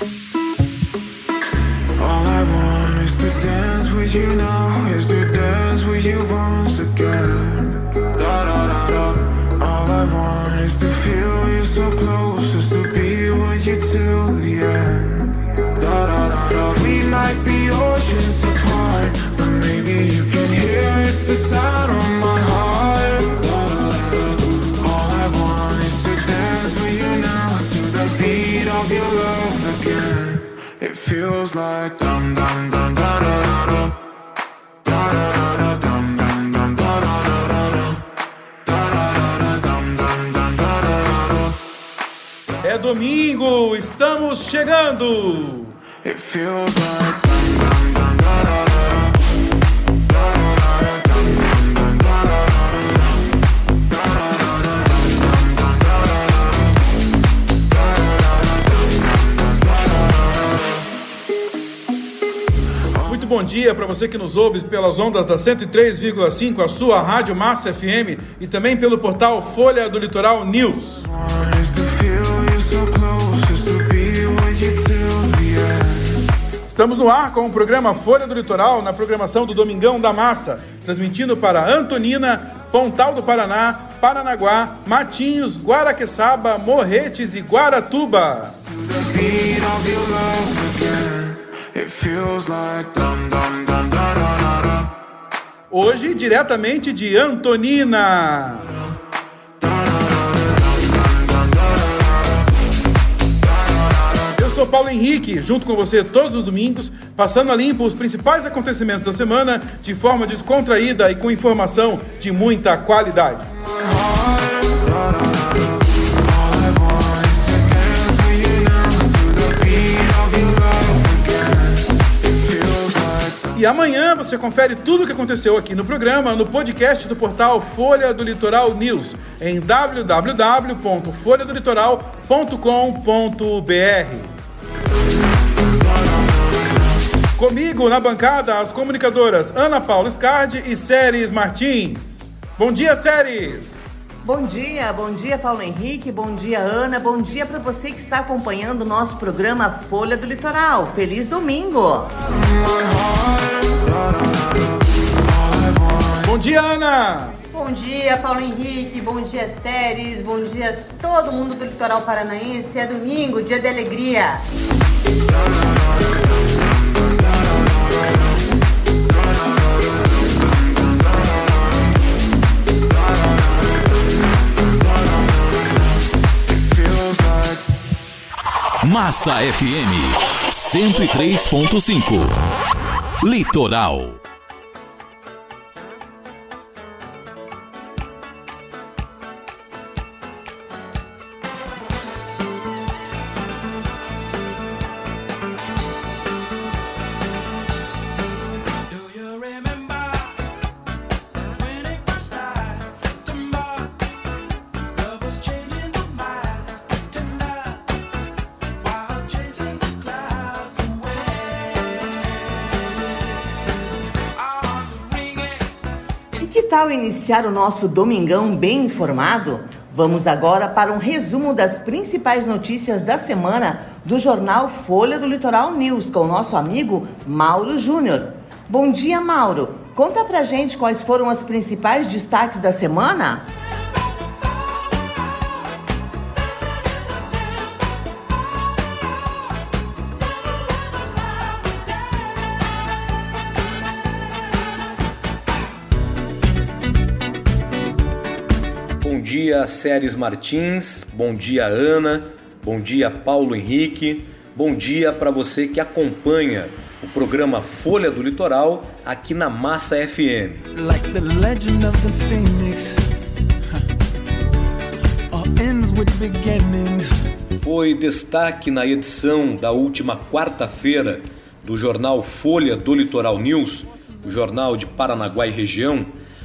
All I want is to dance with you now, is to dance with you once again. Da da da da. All I want is to feel you so close, is to be with you till the end. Da da da da. We might be oceans apart, but maybe you can hear it's the sound feels like dum dum dum da da da da. Da da da da dum dum dum da da da da da. Da da da da dum dum dum da da da da. É domingo, estamos chegando! It feels like bom dia para você que nos ouve pelas ondas da 103,5, a sua Rádio Massa FM e também pelo portal Folha do Litoral News. Estamos no ar com o programa Folha do Litoral na programação do Domingão da Massa, transmitindo para Antonina, Pontal do Paraná, Paranaguá, Matinhos, Guaraqueçaba, Morretes e Guaratuba. Hoje, diretamente de Antonina. Eu sou Paulo Henrique, junto com você todos os domingos, passando a limpo os principais acontecimentos da semana de forma descontraída e com informação de muita qualidade. E amanhã você confere tudo o que aconteceu aqui no programa no podcast do portal Folha do Litoral News em www.folhadolitoral.com.br. Comigo na bancada as comunicadoras Ana Paula Scardi e Séries Martins. Bom dia, Séries! Bom dia, bom dia Paulo Henrique, bom dia Ana, bom dia para você que está acompanhando o nosso programa Folha do Litoral. Feliz domingo! Bom dia, Ana! Bom dia, Paulo Henrique. Bom dia, Séries. Bom dia, todo mundo do litoral paranaense. É domingo, dia de alegria. Massa FM 103.5. Litoral. Iniciar o nosso domingão bem informado? Vamos agora para um resumo das principais notícias da semana do jornal Folha do Litoral News com o nosso amigo Mauro Júnior. Bom dia, Mauro. Conta pra gente quais foram os principais destaques da semana? Dia, Séries Martins. Bom dia, Ana. Bom dia, Paulo Henrique. Bom dia para você que acompanha o programa Folha do Litoral aqui na Massa FM. like. Foi destaque na edição da última quarta-feira do jornal Folha do Litoral News, o jornal de Paranaguá e região,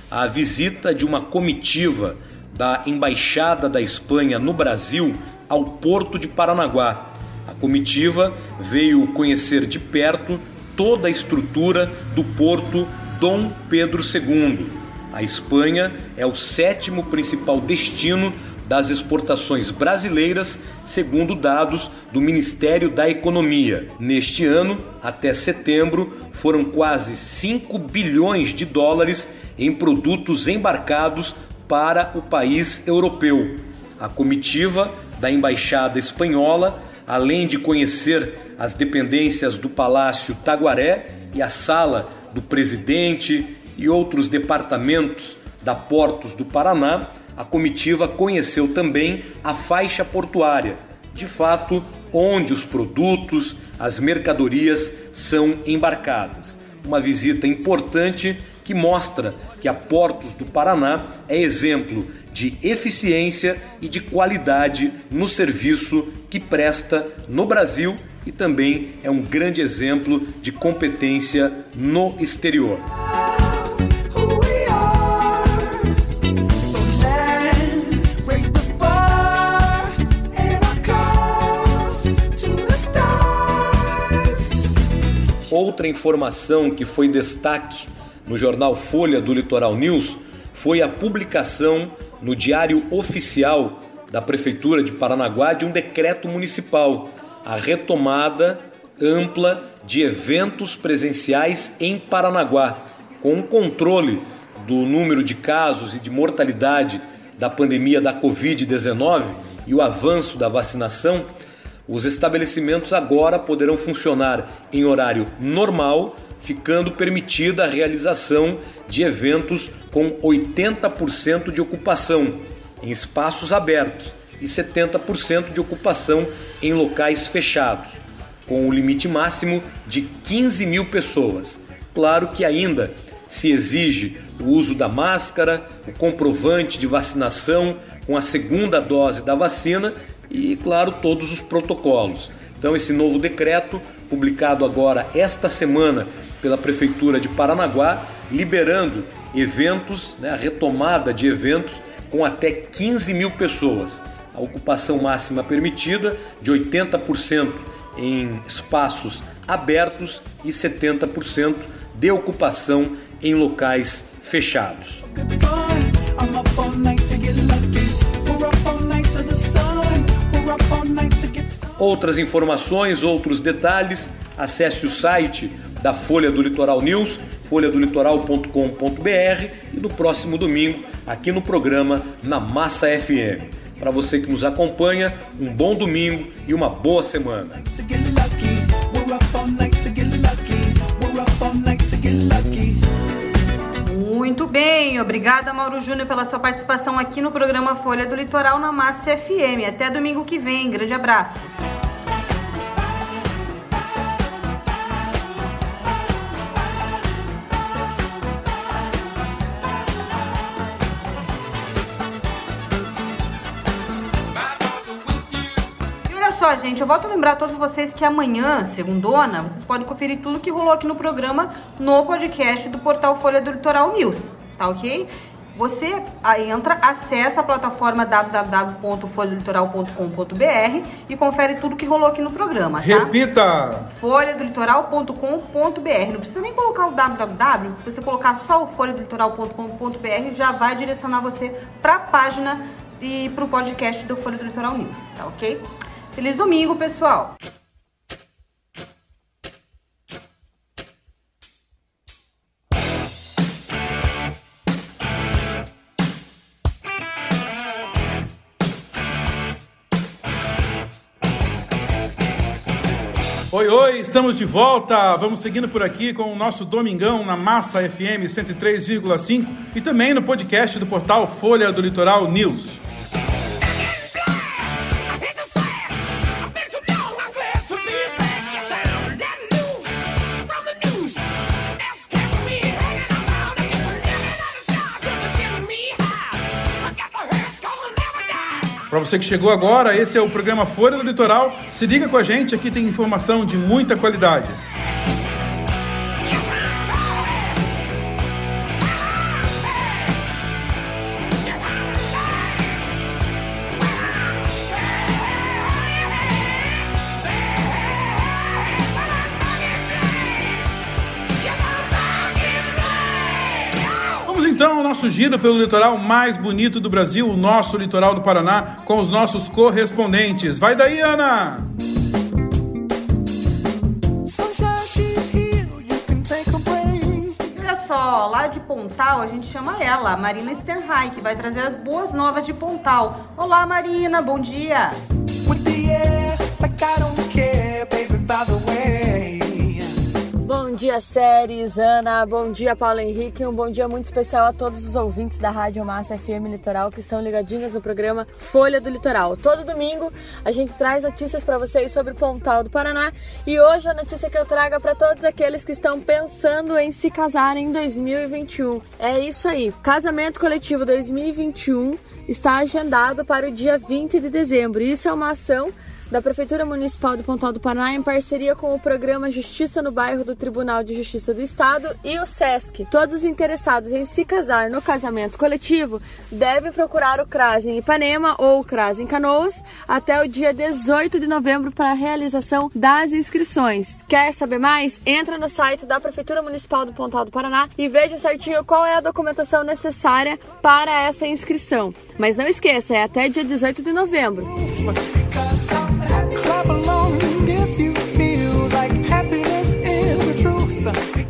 a visita de uma comitiva da Embaixada da Espanha no Brasil ao Porto de Paranaguá. A comitiva veio conhecer de perto toda a estrutura do Porto Dom Pedro II. A Espanha é o sétimo principal destino das exportações brasileiras, segundo dados do Ministério da Economia. Neste ano, até setembro, foram quase 5 bilhões de dólares em produtos embarcados para o país europeu. A comitiva da embaixada espanhola, além de conhecer as dependências do Palácio Taguaré e a sala do presidente e outros departamentos da Portos do Paraná, a comitiva conheceu também a faixa portuária, de fato, onde os produtos, as mercadorias são embarcadas. Uma visita importante que mostra que a Portos do Paraná é exemplo de eficiência e de qualidade no serviço que presta no Brasil e também é um grande exemplo de competência no exterior. Outra informação que foi destaque no jornal Folha do Litoral News foi a publicação no Diário Oficial da Prefeitura de Paranaguá de um decreto municipal, a retomada ampla de eventos presenciais em Paranaguá, com um controle do número de casos e de mortalidade da pandemia da Covid-19 e o avanço da vacinação, os estabelecimentos agora poderão funcionar em horário normal, ficando permitida a realização de eventos com 80% de ocupação em espaços abertos e 70% de ocupação em locais fechados, com o limite máximo de 15 mil pessoas. Claro que ainda se exige o uso da máscara, o comprovante de vacinação com a segunda dose da vacina e, claro, todos os protocolos. Então, esse novo decreto, publicado agora esta semana pela Prefeitura de Paranaguá, liberando eventos, né, a retomada de eventos com até 15 mil pessoas. A ocupação máxima permitida de 80% em espaços abertos e 70% de ocupação em locais fechados. Outras informações, outros detalhes, acesse o site da Folha do Litoral News, folhadolitoral.com.br e no próximo domingo aqui no programa na Massa FM. Para você que nos acompanha, um bom domingo e uma boa semana. Muito bem, obrigada Mauro Júnior pela sua participação aqui no programa Folha do Litoral na Massa FM. Até domingo que vem, grande abraço. Gente, eu volto a lembrar a todos vocês que amanhã, segundona, vocês podem conferir tudo que rolou aqui no programa no podcast do portal Folha do Litoral News, tá ok? Você aí entra, acessa a plataforma www.folhadolitoral.com.br e confere tudo que rolou aqui no programa, tá? Repita! folhadolitoral.com.br. Não precisa nem colocar o www, se você colocar só o folhadolitoral.com.br já vai direcionar você para a página e para o podcast do Folha do Litoral News, tá ok? Feliz domingo, pessoal! Oi, oi, estamos de volta. Vamos seguindo por aqui com o nosso Domingão na Massa FM 103,5 e também no podcast do portal Folha do Litoral News. Para você que chegou agora, esse é o programa Folha do Litoral. Se liga com a gente, aqui tem informação de muita qualidade. Giro pelo litoral mais bonito do Brasil, o nosso litoral do Paraná, com os nossos correspondentes. Vai daí, Ana! Olha só, lá de Pontal a gente chama ela, a Marina Sternheim, que vai trazer as boas novas de Pontal. Olá, Marina, bom dia! With the air, like I don't care, baby, by the way. Bom dia, Séries, Ana. Bom dia, Paulo Henrique. Um bom dia muito especial a todos os ouvintes da Rádio Massa FM Litoral que estão ligadinhos no programa Folha do Litoral. Todo domingo a gente traz notícias para vocês sobre o Pontal do Paraná e hoje a notícia que eu trago é para todos aqueles que estão pensando em se casar em 2021. É isso aí. Casamento Coletivo 2021 está agendado para o dia 20 de dezembro. Isso é uma ação da Prefeitura Municipal do Pontal do Paraná em parceria com o programa Justiça no Bairro do Tribunal de Justiça do Estado e o SESC. Todos os interessados em se casar no casamento coletivo devem procurar o CRAS em Ipanema ou o CRAS em Canoas até o dia 18 de novembro para a realização das inscrições. Quer saber mais? Entra no site da Prefeitura Municipal do Pontal do Paraná e veja certinho qual é a documentação necessária para essa inscrição. Mas não esqueça, é até dia 18 de novembro. Clap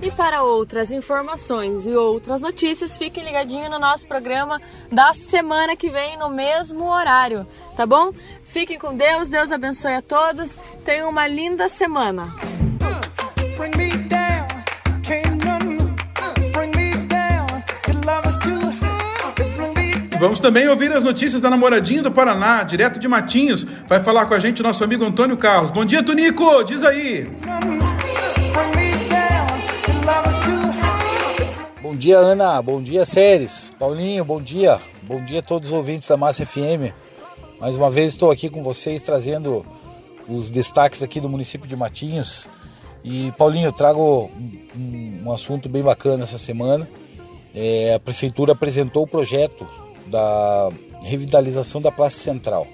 E para outras informações e outras notícias, fiquem ligadinhos no nosso programa da semana que vem, no mesmo horário, tá bom? Fiquem com Deus, Deus abençoe a todos, tenham uma linda semana. Bring vamos também ouvir as notícias da namoradinha do Paraná, direto de Matinhos. Vai falar com a gente o nosso amigo Antônio Carlos. Bom dia, Tonico! Diz aí! Bom dia, Ana. Bom dia, Séries. Paulinho, bom dia. Bom dia a todos os ouvintes da Massa FM. Mais uma vez estou aqui com vocês trazendo os destaques aqui do município de Matinhos. E, Paulinho, eu trago um, um- um assunto bem bacana essa semana. É, a prefeitura apresentou o projeto da revitalização da Praça Central.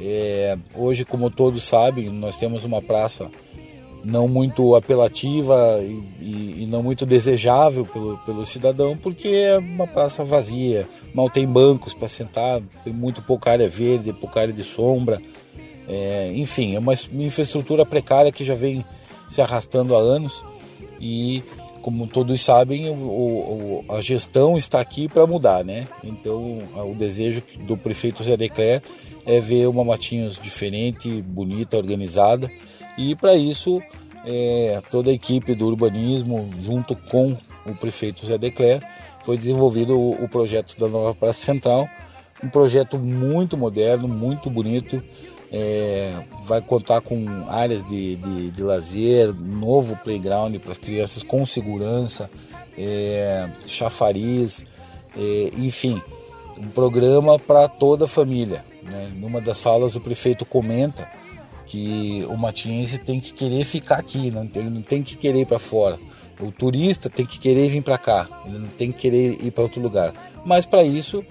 É, hoje, como todos sabem, nós temos uma praça não muito apelativa e, e- não muito desejável pelo, pelo cidadão, porque é uma praça vazia, mal tem bancos para sentar, tem muito pouca área verde, pouca área de sombra. É, enfim, é uma infraestrutura precária que já vem se arrastando há anos e, como todos sabem, o- o- a gestão está aqui para mudar, né? Então, o desejo do prefeito Zé Decler é ver uma Matinhos diferente, bonita, organizada e, para isso, é, toda a equipe do urbanismo, junto com o prefeito Zé Decler, foi desenvolvido o, o projeto da nova Praça Central, um projeto muito moderno, muito bonito, é, vai contar com áreas de, de, de lazer, novo playground para as crianças com segurança, é, chafariz, é, enfim, um programa para toda a família. Né? Numa das falas, o prefeito comenta que o matinhense tem que querer ficar aqui, não tem, ele não tem que querer ir para fora. O turista tem que querer vir para cá, ele não tem que querer ir para outro lugar. Mas para isso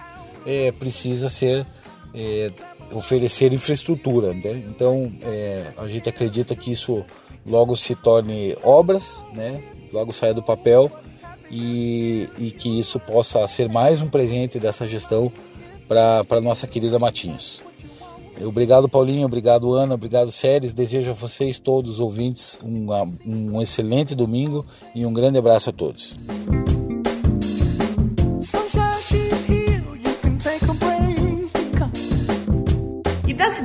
é, precisa ser é, oferecer infraestrutura. Né? Então é, a gente acredita que isso logo se torne obras, né? logo saia do papel e, e que isso possa ser mais um presente dessa gestão para nossa querida Matinhos. Obrigado, Paulinho. Obrigado, Ana. Obrigado, Séries. Desejo a vocês, todos os ouvintes, uma- um excelente domingo e um grande abraço a todos.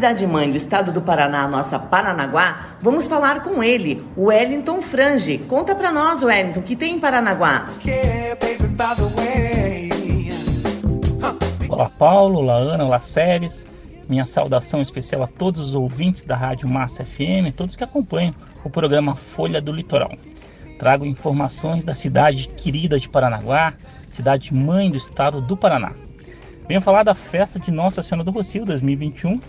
E da cidade mãe do estado do Paraná, nossa Paranaguá, vamos falar com ele, o Wellington Frange. Conta pra nós, Wellington, o que tem em Paranaguá? Olá Paulo, olá Ana, olá Séries. Minha saudação especial a todos os ouvintes da Rádio Massa FM, todos que acompanham o programa Folha do Litoral. Trago informações da cidade querida de Paranaguá, cidade mãe do estado do Paraná. Venho falar da festa de Nossa Senhora do Rocio 2021.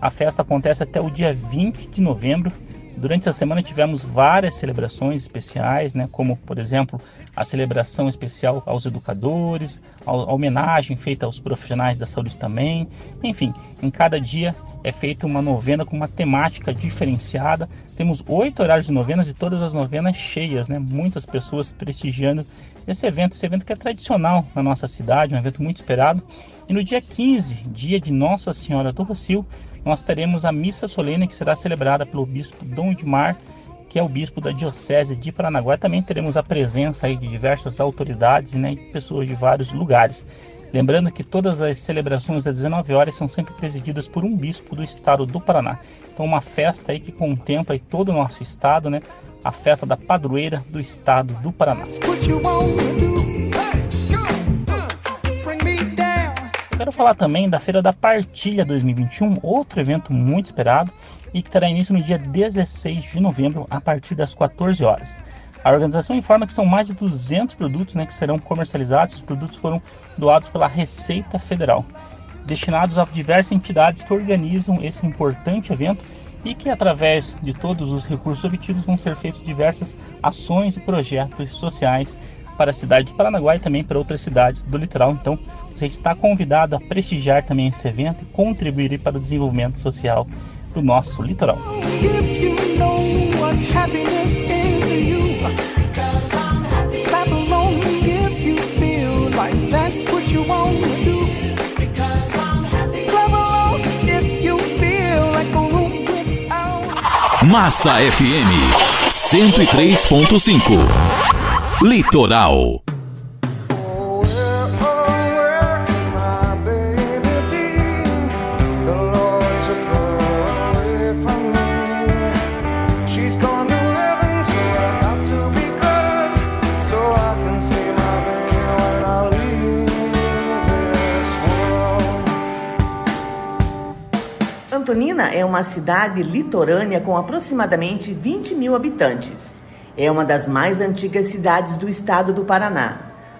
A festa acontece até o dia 20 de novembro. Durante essa semana tivemos várias celebrações especiais, né, como por exemplo a celebração especial aos educadores, a a homenagem feita aos profissionais da saúde também. Enfim, em cada dia é feita uma novena com uma temática diferenciada. Temos oito horários de novenas e todas as novenas cheias, né? Muitas pessoas prestigiando esse evento, esse evento que é tradicional na nossa cidade, um evento muito esperado. E no dia 15, dia de Nossa Senhora do Rocio, nós teremos a missa solene que será celebrada pelo bispo Dom Edmar, que é o bispo da Diocese de Paranaguá. Também teremos a presença aí de diversas autoridades né, e pessoas de vários lugares. Lembrando que todas as celebrações às 19 horas são sempre presididas por um bispo do estado do Paraná. Então uma festa aí que contempla aí todo o nosso estado, né? A festa da padroeira do estado do Paraná. Quero falar também da Feira da Partilha 2021, outro evento muito esperado e que terá início no dia 16 de novembro a partir das 14 horas. A organização informa que são mais de 200 produtos né, que serão comercializados. Os produtos foram doados pela Receita Federal, destinados a diversas entidades que organizam esse importante evento e que, através de todos os recursos obtidos, vão ser feitas diversas ações e projetos sociais para a cidade de Paranaguá e também para outras cidades do litoral. Então, você está convidado a prestigiar também esse evento e contribuir para o desenvolvimento social do nosso litoral. Massa FM 103.5 Litoral. Antonina é uma cidade litorânea com aproximadamente 20 mil habitantes. É uma das mais antigas cidades do estado do Paraná.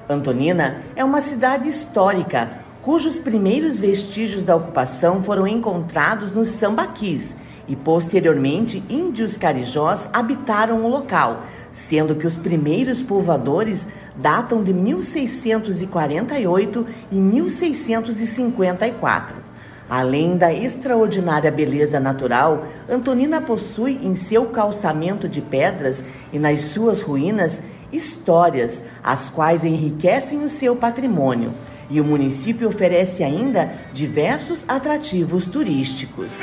Antonina é uma cidade histórica, cujos primeiros vestígios da ocupação foram encontrados nos sambaquis e posteriormente índios carijós habitaram o local, sendo que os primeiros povoadores datam de 1648 e 1654. Além da extraordinária beleza natural, Antonina possui em seu calçamento de pedras e nas suas ruínas histórias, as quais enriquecem o seu patrimônio. E o município oferece ainda diversos atrativos turísticos.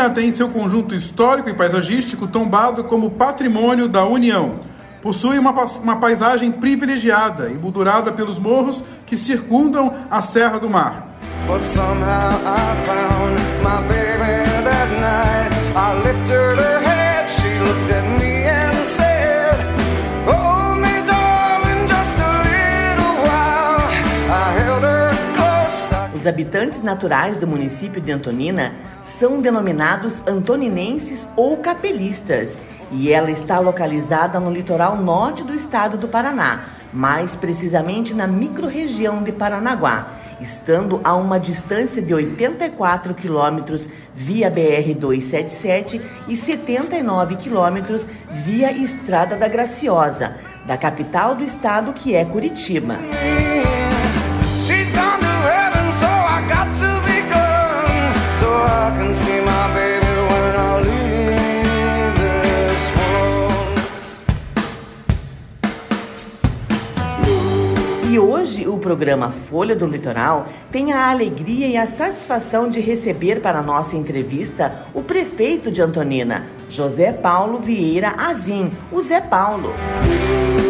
Antonina tem seu conjunto histórico e paisagístico tombado como Patrimônio da União. Possui uma, uma paisagem privilegiada, emoldurada pelos morros que circundam a Serra do Mar. I Os habitantes naturais do município de Antonina são denominados antoninenses ou capelistas, e ela está localizada no litoral norte do estado do Paraná, mais precisamente na microrregião de Paranaguá, estando a uma distância de 84 quilômetros via BR-277 e 79 quilômetros via Estrada da Graciosa, da capital do estado que é Curitiba. O programa Folha do Litoral tem a alegria e a satisfação de receber para nossa entrevista o prefeito de Antonina, José Paulo Vieira Azim, o Zé Paulo. É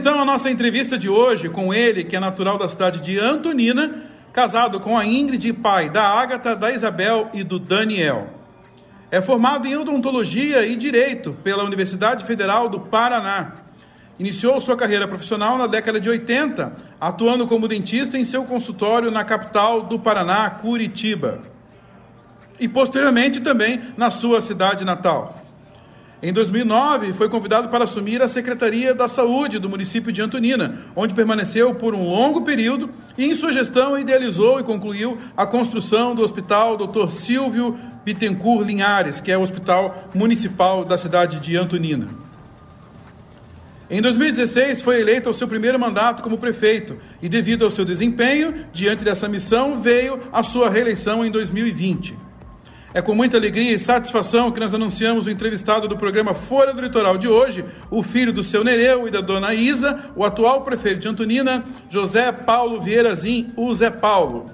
então à nossa entrevista de hoje com ele, que é natural da cidade de Antonina, casado com a Ingrid e pai da Ágata, da Isabel e do Daniel. É formado em odontologia e direito pela Universidade Federal do Paraná. Iniciou sua carreira profissional na década de 80, atuando como dentista em seu consultório na capital do Paraná, Curitiba. E posteriormente também na sua cidade natal. Em 2009, foi convidado para assumir a Secretaria da Saúde do município de Antonina, onde permaneceu por um longo período e, em sua gestão, idealizou e concluiu a construção do Hospital Dr. Silvio Bittencourt Linhares, que é o hospital municipal da cidade de Antonina. Em 2016, foi eleito ao seu primeiro mandato como prefeito e, devido ao seu desempenho diante dessa missão, veio a sua reeleição em 2020. É com muita alegria e satisfação que nós anunciamos o entrevistado do programa Folha do Litoral de hoje, o filho do seu Nereu e da dona Isa, o atual prefeito de Antonina, José Paulo Vieira Zin, o Zé Paulo.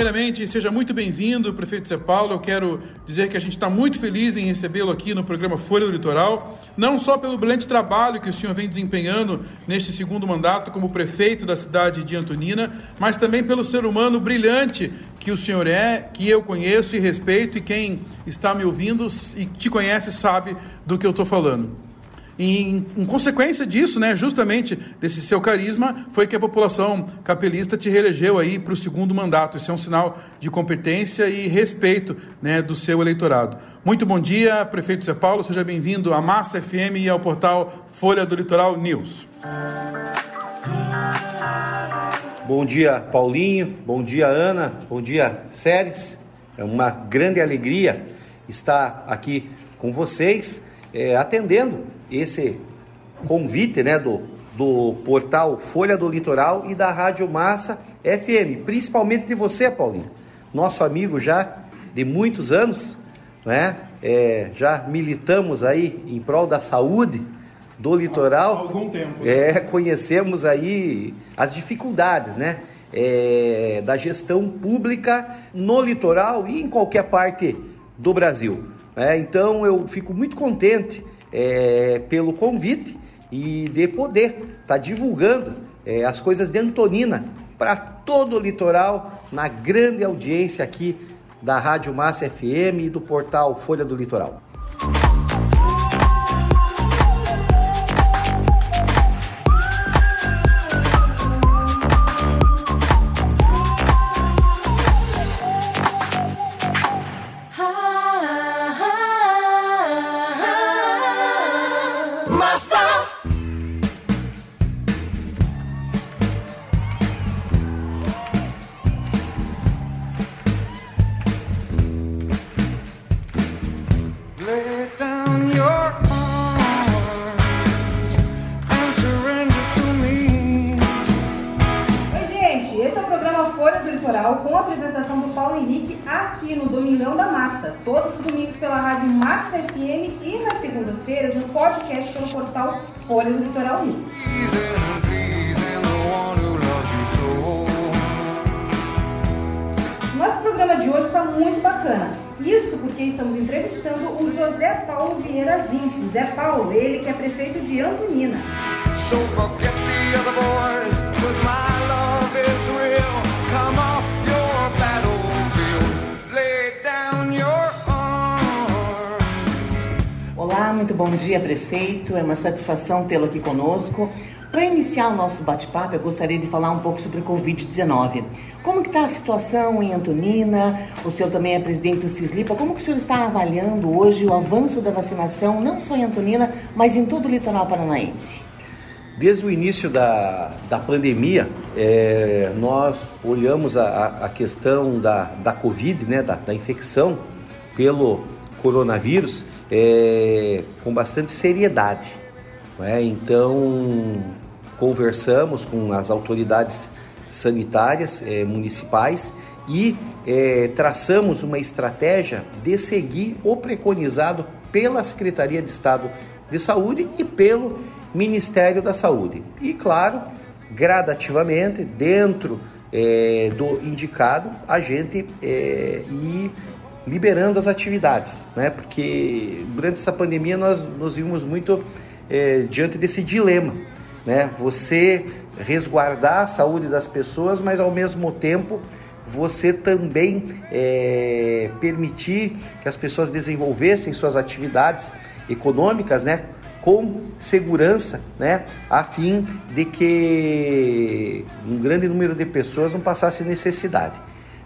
Primeiramente, seja muito bem-vindo, prefeito Zé Paulo. Eu quero dizer que a gente está muito feliz em recebê-lo aqui no programa Folha do Litoral, não só pelo brilhante trabalho que o senhor vem desempenhando neste segundo mandato como prefeito da cidade de Antonina, mas também pelo ser humano brilhante que o senhor é, que eu conheço e respeito, e quem está me ouvindo e te conhece sabe do que eu estou falando. Em, em, consequência disso, né, justamente desse seu carisma, foi que a população capelista te reelegeu aí para o segundo mandato. Isso é um sinal de competência e respeito né, do seu eleitorado. Muito bom dia, prefeito Zé Paulo, seja bem-vindo à Massa FM e ao portal Folha do Litoral News. Bom dia, Paulinho. Bom dia, Ana. Bom dia, Séries. É uma grande alegria estar aqui com vocês, é, atendendo esse convite né, do, do portal Folha do Litoral e da Rádio Massa FM, principalmente de você, Paulinho, nosso amigo já de muitos anos, né? É, já militamos aí em prol da saúde do litoral. Há algum tempo. Né? É, conhecemos aí as dificuldades, né? É, da gestão pública no litoral e em qualquer parte do Brasil. É, então eu fico muito contente é, pelo convite e de poder estar tá divulgando é, as coisas de Antonina para todo o litoral, na grande audiência aqui da Rádio Massa FM e do portal Folha do Litoral. Folha do Litoral News. Nosso programa de hoje está muito bacana. Isso porque estamos entrevistando o José Paulo Vieira Zinco. José Paulo, ele que é prefeito de Antonina. Bom dia, prefeito. É uma satisfação tê-lo aqui conosco. Para iniciar o nosso bate-papo, eu gostaria de falar um pouco sobre Covid-19. Como está a situação em Antonina? O senhor também é presidente do Cislipa. Como que o senhor está avaliando hoje o avanço da vacinação, não só em Antonina, mas em todo o litoral paranaense? Desde o início da, da pandemia, é, nós olhamos a, a questão da, da Covid, né, da, da infecção pelo coronavírus, é, com bastante seriedade. É? Então, conversamos com as autoridades sanitárias é, municipais e é, traçamos uma estratégia de seguir o preconizado pela Secretaria de Estado de Saúde e pelo Ministério da Saúde. E, claro, gradativamente, dentro é, do indicado, a gente ir liberando as atividades, né? Porque durante essa pandemia nós nos vimos muito é, diante desse dilema, né? Você resguardar a saúde das pessoas, mas ao mesmo tempo você também é, permitir que as pessoas desenvolvessem suas atividades econômicas, né? Com segurança, né? A fim de que um grande número de pessoas não passasse necessidade.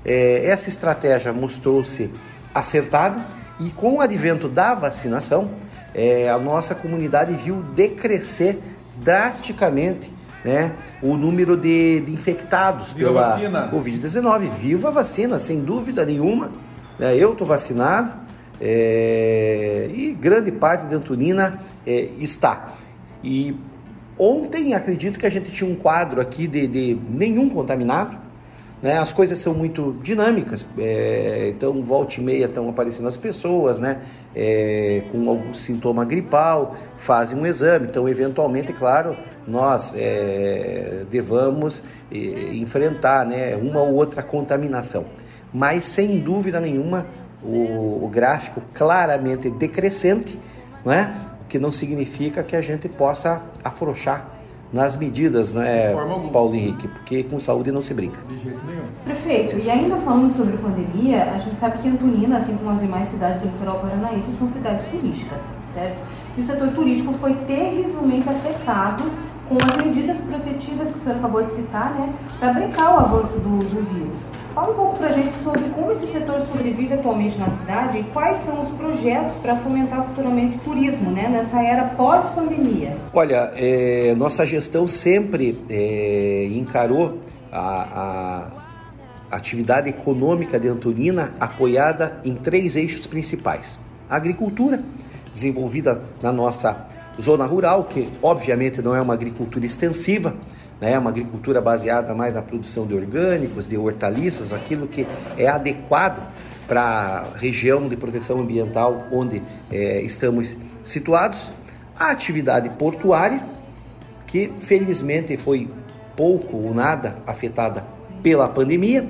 É, essa estratégia mostrou-se acertada e com o advento da vacinação, é, a nossa comunidade viu decrescer drasticamente né, o número de, de infectados Viva pela vacina. Covid-19. Viva a vacina, sem dúvida nenhuma. né, eu estou vacinado é, e grande parte de Antonina é, está. E ontem acredito que a gente tinha um quadro aqui de, de nenhum contaminado. Né? As coisas são muito dinâmicas, é, então volta e meia estão aparecendo as pessoas, né? É, com algum sintoma gripal, fazem um exame, então eventualmente, claro, nós é, devamos é, enfrentar, né, uma ou outra contaminação, mas sem dúvida nenhuma o, o gráfico claramente decrescente, não é? O que não significa que a gente possa afrouxar nas medidas, não é, De forma alguma. Paulo Henrique? Porque com saúde não se brinca. De jeito nenhum. Prefeito, e ainda falando sobre pandemia, a gente sabe que Antonina, assim como as demais cidades do litoral paranaense, são cidades turísticas, certo? E o setor turístico foi terrivelmente afetado com as medidas protetivas que o senhor acabou de citar, né, para brincar o avanço do, do vírus. Fala um pouco para a gente sobre como esse setor sobrevive atualmente na cidade e quais são os projetos para fomentar futuramente o turismo, né, nessa era pós-pandemia. Olha, é, nossa gestão sempre é, encarou a, a atividade econômica de Antonina apoiada em três eixos principais: a agricultura, desenvolvida na nossa zona rural, que obviamente não é uma agricultura extensiva, né, é uma agricultura baseada mais na produção de orgânicos, de hortaliças, aquilo que é adequado para a região de proteção ambiental onde é, estamos situados. A atividade portuária, que felizmente foi pouco ou nada afetada pela pandemia,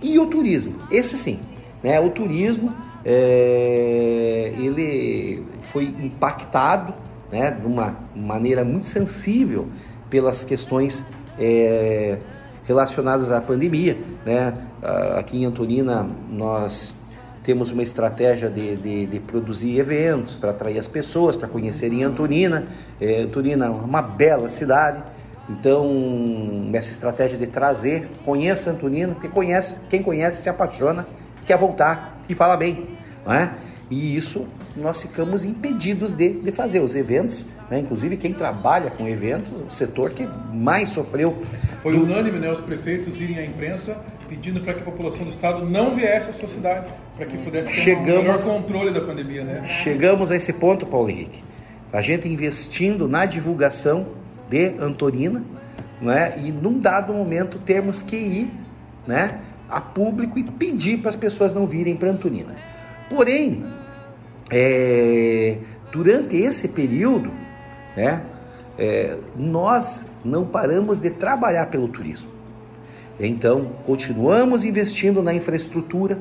e o turismo, esse sim, né? O turismo é, ele foi impactado, né, de uma maneira muito sensível pelas questões é, relacionadas à pandemia, né? Ah, Aqui em Antonina nós temos uma estratégia de, de, de produzir eventos para atrair as pessoas, para conhecerem Antonina. É, Antonina é uma bela cidade, então essa estratégia de trazer, conheça Antonina, porque conhece, quem conhece se apaixona, quer voltar e fala bem, não é? E isso nós ficamos impedidos de, de fazer os eventos, né? inclusive quem trabalha com eventos, o setor que mais sofreu Foi unânime, né, os prefeitos irem à imprensa pedindo para que a população do estado não viesse à sua cidade, para que pudesse ter um Chegamos- melhor controle da pandemia, né? Chegamos a esse ponto, Paulo Henrique. A gente investindo na divulgação de Antonina, né? E num dado momento termos que ir, né? A público e pedir para as pessoas não virem para Antonina. Porém, é, durante esse período, né? é, nós não paramos de trabalhar pelo turismo. Então, continuamos investindo na infraestrutura.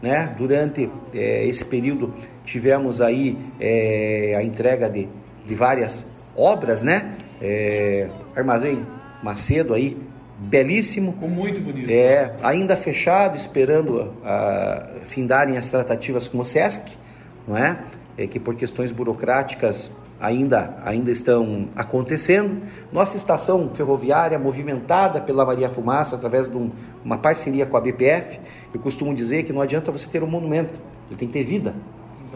Né? Durante eh, esse período, tivemos aí eh, a entrega de, de várias obras, né? Eh, Armazém Macedo aí, belíssimo. Ficou muito bonito. É, ainda fechado, esperando a, findarem as tratativas com o SESC, não é? É que por questões burocráticas ainda, ainda estão acontecendo. Nossa estação ferroviária movimentada pela Maria Fumaça através de um- uma parceria com a BPF. Eu costumo dizer que não adianta você ter um monumento, ele tem que ter vida.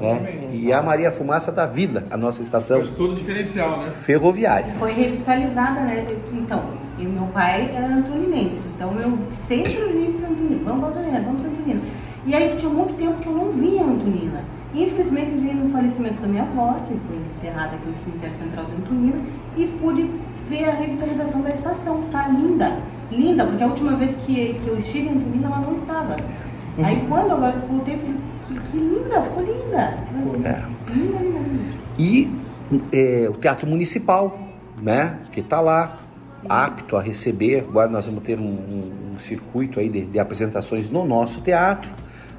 Né? E a Maria Fumaça dá vida à nossa estação Faz todo diferencial, né? ferroviária. Foi revitalizada, né? Então, e meu pai era antoninense, então eu sempre vi para Antonina, vamos para Antonina, vamos para Antonina. E aí tinha muito tempo que eu não via Antonina. E, infelizmente, vi no falecimento da minha avó, que foi enterrada aqui no cemitério central de Antonina, e pude ver a revitalização da estação. Tá linda, linda, porque a última vez que, que eu estive em Antonina, ela não estava. Aí quando agora eu voltei, eu que, linda, ficou linda. É. Linda, linda, linda. E é, o Teatro Municipal, né, que está lá, apto a receber. Agora nós vamos ter um, um- um circuito aí de, de apresentações no nosso teatro.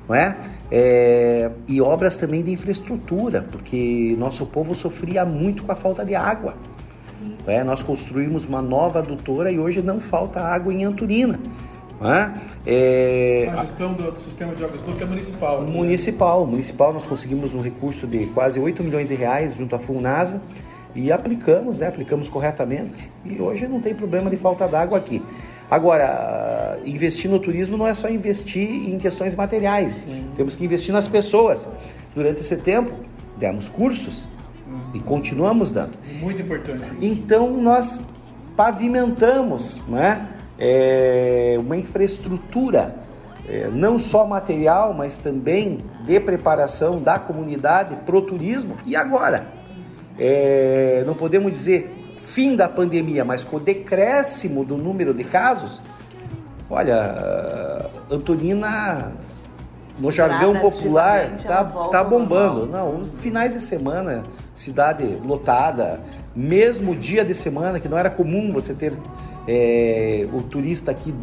não é? É, e obras também de infraestrutura, porque nosso povo sofria muito com a falta de água. é? Nós construímos uma nova adutora e hoje não falta água em Anturina. Não é? A gestão do, sistema de e esgoto é municipal. né? Municipal, municipal nós conseguimos um recurso de quase 8 milhões de reais junto à Funasa e aplicamos, né? Aplicamos corretamente e hoje não tem problema de falta d'água aqui. Agora, investir no turismo não é só investir em questões materiais, temos que investir nas pessoas. Durante esse tempo, demos cursos e continuamos dando. Muito importante. Então nós pavimentamos né, é, uma infraestrutura, é, não só material, mas também de preparação da comunidade para o turismo. E agora? É, não podemos dizer fim da pandemia, mas com o decréscimo do número de casos, olha, Antonina, no jargão popular, tá, tá bombando. Não, finais de semana, cidade lotada, mesmo dia de semana, que não era comum você ter é, o turista aqui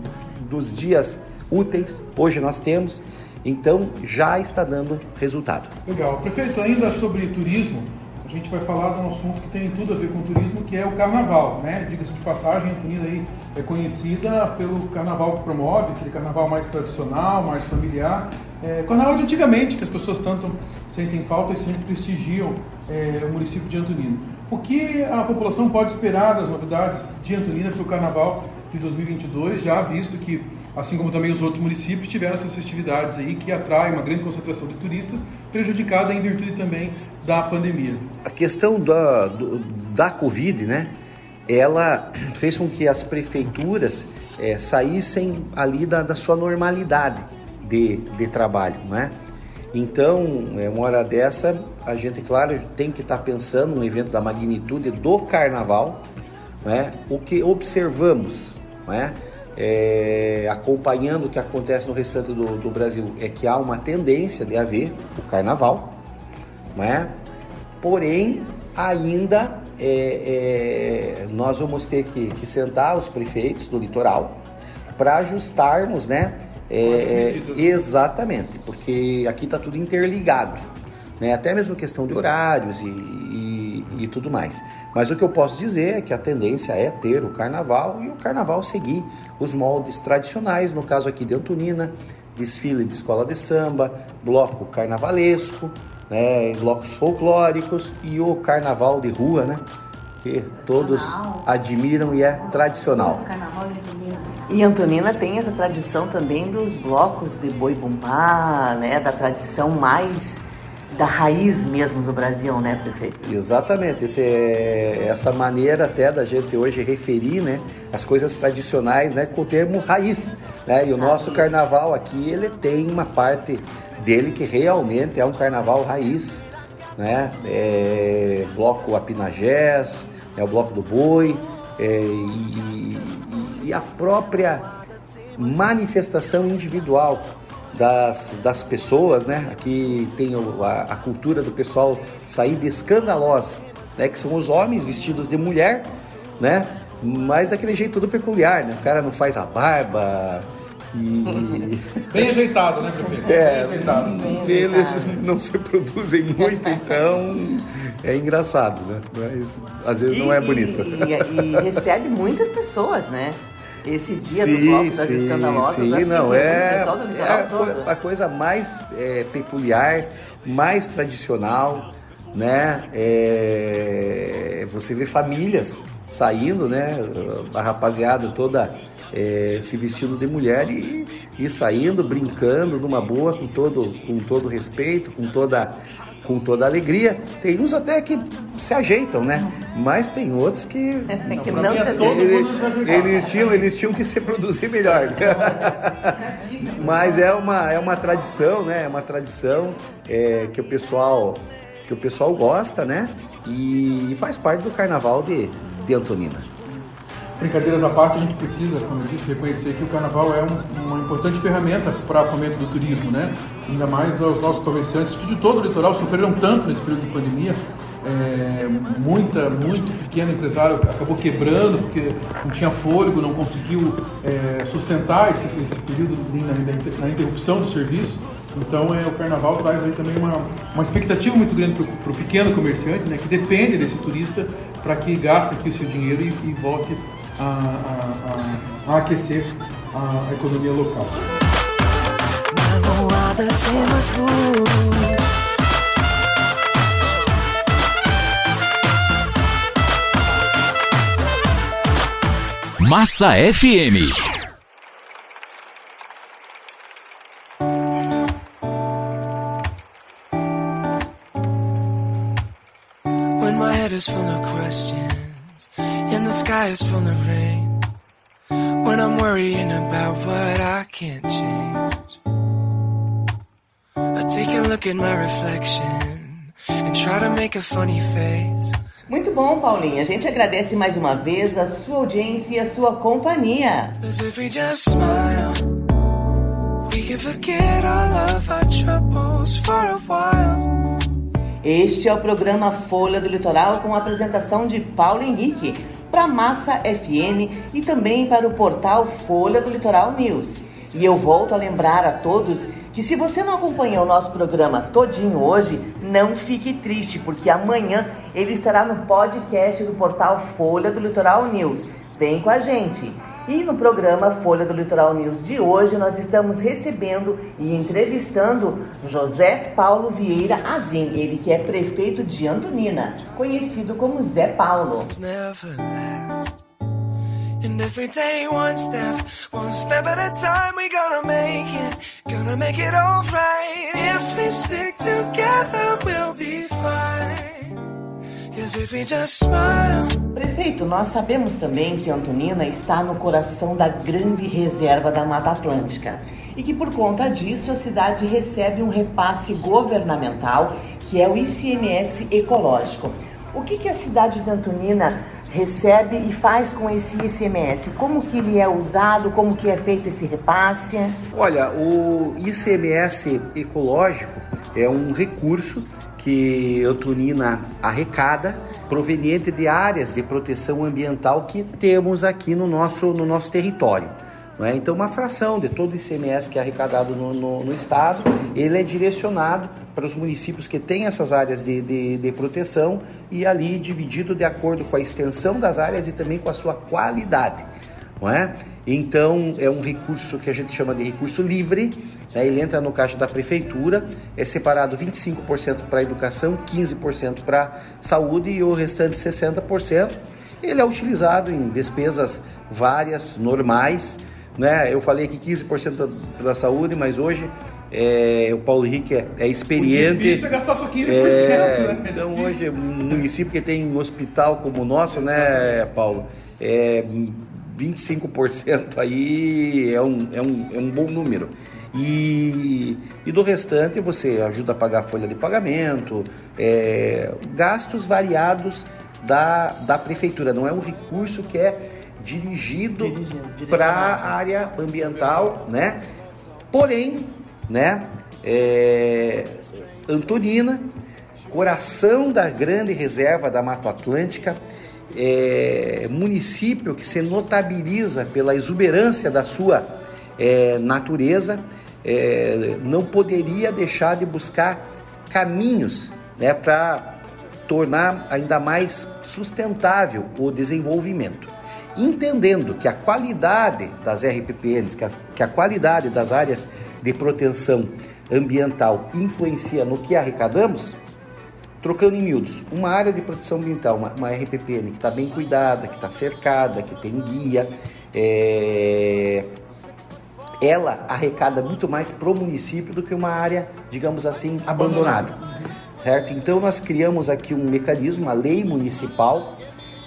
dos dias úteis, hoje nós temos, então já está dando resultado. Legal. Prefeito, ainda sobre turismo, a gente vai falar de um assunto que tem tudo a ver com turismo, que é o carnaval, né? Diga-se de passagem, Antonina aí é conhecida pelo carnaval que promove, aquele carnaval mais tradicional, mais familiar. É, carnaval de antigamente, que as pessoas tanto sentem falta e sempre prestigiam é, o município de Antonina. O que a população pode esperar das novidades de Antonina para o carnaval de 2022, já visto que, assim como também os outros municípios, tiveram essas festividades aí que atraem uma grande concentração de turistas, prejudicada em virtude também da pandemia. A questão da, do- da Covid, né? Ela fez com que as prefeituras eh, saíssem ali da, da sua normalidade de, de trabalho, né? Então, é uma hora dessa, a gente, claro, tem que estar pensando no evento da magnitude do carnaval, né? O que observamos, né? É, acompanhando o que acontece no restante do, do Brasil, é que há uma tendência de haver o carnaval, não é? Porém, ainda é, é, nós vamos ter que, que sentar os prefeitos do litoral para ajustarmos, né? É, é, exatamente, porque aqui está tudo interligado, né? Até mesmo questão de horários e, e, e tudo mais. Mas o que eu posso dizer é que a tendência é ter o carnaval e o carnaval seguir os moldes tradicionais, no caso aqui de Antonina, desfile de escola de samba, bloco carnavalesco, né, blocos folclóricos e o carnaval de rua, né, que todos admiram e é tradicional. E Antonina tem essa tradição também dos blocos de boi bumbá, né? Da tradição mais da raiz mesmo do Brasil, né, prefeito? Exatamente, esse é- essa maneira até da gente hoje referir, né, as coisas tradicionais, né, com o termo raiz, né, e o nosso carnaval aqui, ele tem uma parte dele que realmente é um carnaval raiz, né, é, bloco Apinagés, é o bloco do boi, é, e, e- e a própria manifestação individual das, das pessoas, né? Aqui tem a, a cultura do pessoal sair de escandalosa, né? Que são os homens vestidos de mulher, né? Mas daquele jeito todo peculiar, né? O cara não faz a barba e... Bem ajeitado, né, prefeito? É, Bem ajeitado. eles não se produzem muito, então é engraçado, né? Mas às vezes não é E- bonito. E, e recebe muitas pessoas, né? Esse dia do Sim, bloco das sim, escandalosas. sim, não, é, do é a, a coisa mais é, peculiar, mais tradicional, né? É, você vê famílias saindo, né? A rapaziada toda é, se vestindo de mulher e, e saindo, brincando numa boa, com todo, com todo respeito, com toda com toda alegria. Tem uns até que se ajeitam, né? Mas tem outros que que pra não mim é se todo ajeita. mundo desajustado. eles tinham, eles tinham que se produzir melhor. Mas é uma, é uma tradição, né? É uma tradição é, que o pessoal que o pessoal gosta, né? E faz parte do carnaval de, de Antonina. Brincadeiras à parte, a gente precisa, como eu disse, reconhecer que o carnaval é um- uma importante ferramenta para o fomento do turismo, né? Ainda mais aos nossos comerciantes que de todo o litoral sofreram tanto nesse período de pandemia. É, muita, muito pequeno empresário acabou quebrando porque não tinha fôlego, não conseguiu é, sustentar esse, esse período na, na- interrupção do serviço. Então é, o carnaval traz aí também uma, uma expectativa muito grande para o pequeno comerciante, né, que depende desse turista para que gaste aqui o seu dinheiro e, e volte a, a, a, a aquecer a economia local. Massa FM. When my head is full of questions the sky is full of rain. When I'm worrying about what I can't change. I take a look at my reflection and try to make a funny face. Muito bom, Paulinha. A gente agradece mais uma vez a sua audiência e a sua companhia. Este é o programa Folha do Litoral com a apresentação de Paulo Henrique para Massa FM e também para o portal Folha do Litoral News. E eu volto a lembrar a todos que se você não acompanhou o nosso programa todinho hoje, não fique triste, porque amanhã ele estará no podcast do portal Folha do Litoral News. Vem com a gente! E no programa Folha do Litoral News de hoje, nós estamos recebendo e entrevistando José Paulo Vieira Azim, ele que é prefeito de Antonina, conhecido como Zé Paulo. And gonna make it, gonna make it. If we stick together, we'll be fine. Prefeito, nós sabemos também que Antonina está no coração da grande reserva da Mata Atlântica e que por conta disso a cidade recebe um repasse governamental que é o ICMS ecológico. O que, que a cidade de Antonina recebe e faz com esse ICMS? Como que ele é usado? Como que é feito esse repasse? Olha, o ICMS ecológico é um recurso que Antonina arrecada proveniente de áreas de proteção ambiental que temos aqui no nosso, no nosso território. É? Então, uma fração de todo o ICMS que é arrecadado no, no, no Estado, ele é direcionado para os municípios que têm essas áreas de, de, de proteção e ali dividido de acordo com a extensão das áreas e também com a sua qualidade. Não é? Então, é um recurso que a gente chama de recurso livre? Ele entra no caixa da prefeitura, é separado 25% para educação, 15% para saúde e o restante 60%. Ele é utilizado em despesas várias, normais, né? Eu falei aqui 15% da, saúde, mas hoje é, o Paulo Henrique é, é experiente. O difícil é gastar só 15%, É, né? Então hoje, um município que tem um hospital como o nosso, né, Paulo? É, 25% aí é um, é, um, é um bom número. E, e do restante você ajuda a pagar a folha de pagamento, é, gastos variados da, da prefeitura. Não é um recurso que é dirigido para a área ambiental, né? Porém, né? é, Antonina, coração da grande reserva da Mata Atlântica, é, município que se notabiliza pela exuberância da sua é, natureza, é, não poderia deixar de buscar caminhos né, para tornar ainda mais sustentável o desenvolvimento. Entendendo que a qualidade das RPPNs, que, as- que a qualidade das áreas de proteção ambiental influencia no que arrecadamos, trocando em miúdos, uma área de proteção ambiental, uma, uma RPPN que está bem cuidada, que está cercada, que tem guia, é, ela arrecada muito mais pro município do que uma área, digamos assim, abandonada. Certo? Então nós criamos aqui um mecanismo, uma lei municipal,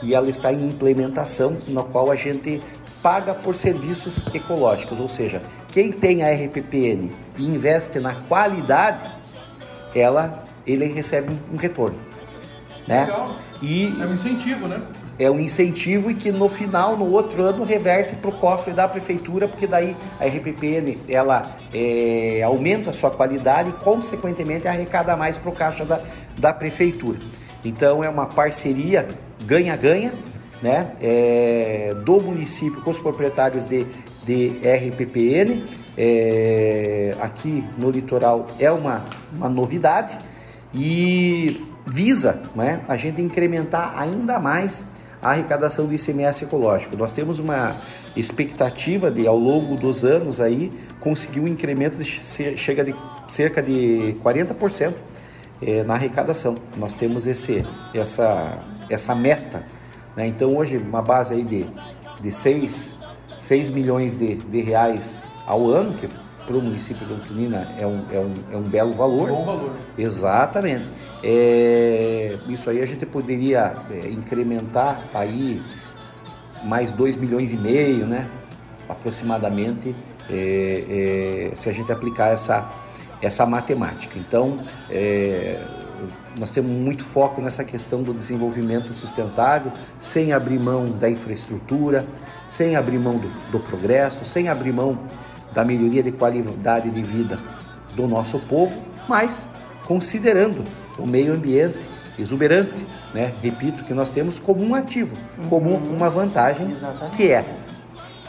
e ela está em implementação, na qual a gente paga por serviços ecológicos, ou seja, quem tem a RPPN e investe na qualidade, ela ele recebe um retorno, né? Legal. E É um incentivo, né? É um incentivo e que no final, no outro ano, reverte para o cofre da prefeitura, porque daí a RPPN ela é, aumenta a sua qualidade e, consequentemente, arrecada mais para o caixa da, da prefeitura. Então, é uma parceria ganha-ganha, né? é, do município com os proprietários de, de RPPN, é, aqui no litoral é uma, uma novidade e visa né, a gente incrementar ainda mais a arrecadação do ICMS ecológico. Nós temos uma expectativa de, ao longo dos anos, aí, conseguir um incremento de chega de cerca de 40% eh, na arrecadação. Nós temos esse, essa, essa meta. né? Então, hoje, uma base aí de, de 6, 6 milhões de, de reais ao ano, que para o município de Antonina é um, é, um, é um belo valor. Bom valor. Exatamente. É, isso aí a gente poderia é, incrementar aí mais 2 milhões e meio, né? Aproximadamente, é, é, se a gente aplicar essa, essa matemática. Então, é, nós temos muito foco nessa questão do desenvolvimento sustentável, sem abrir mão da infraestrutura, sem abrir mão do, do progresso, sem abrir mão da melhoria de qualidade de vida do nosso povo, mas considerando o meio ambiente exuberante, né? Repito que nós temos como um ativo, como uma vantagem que é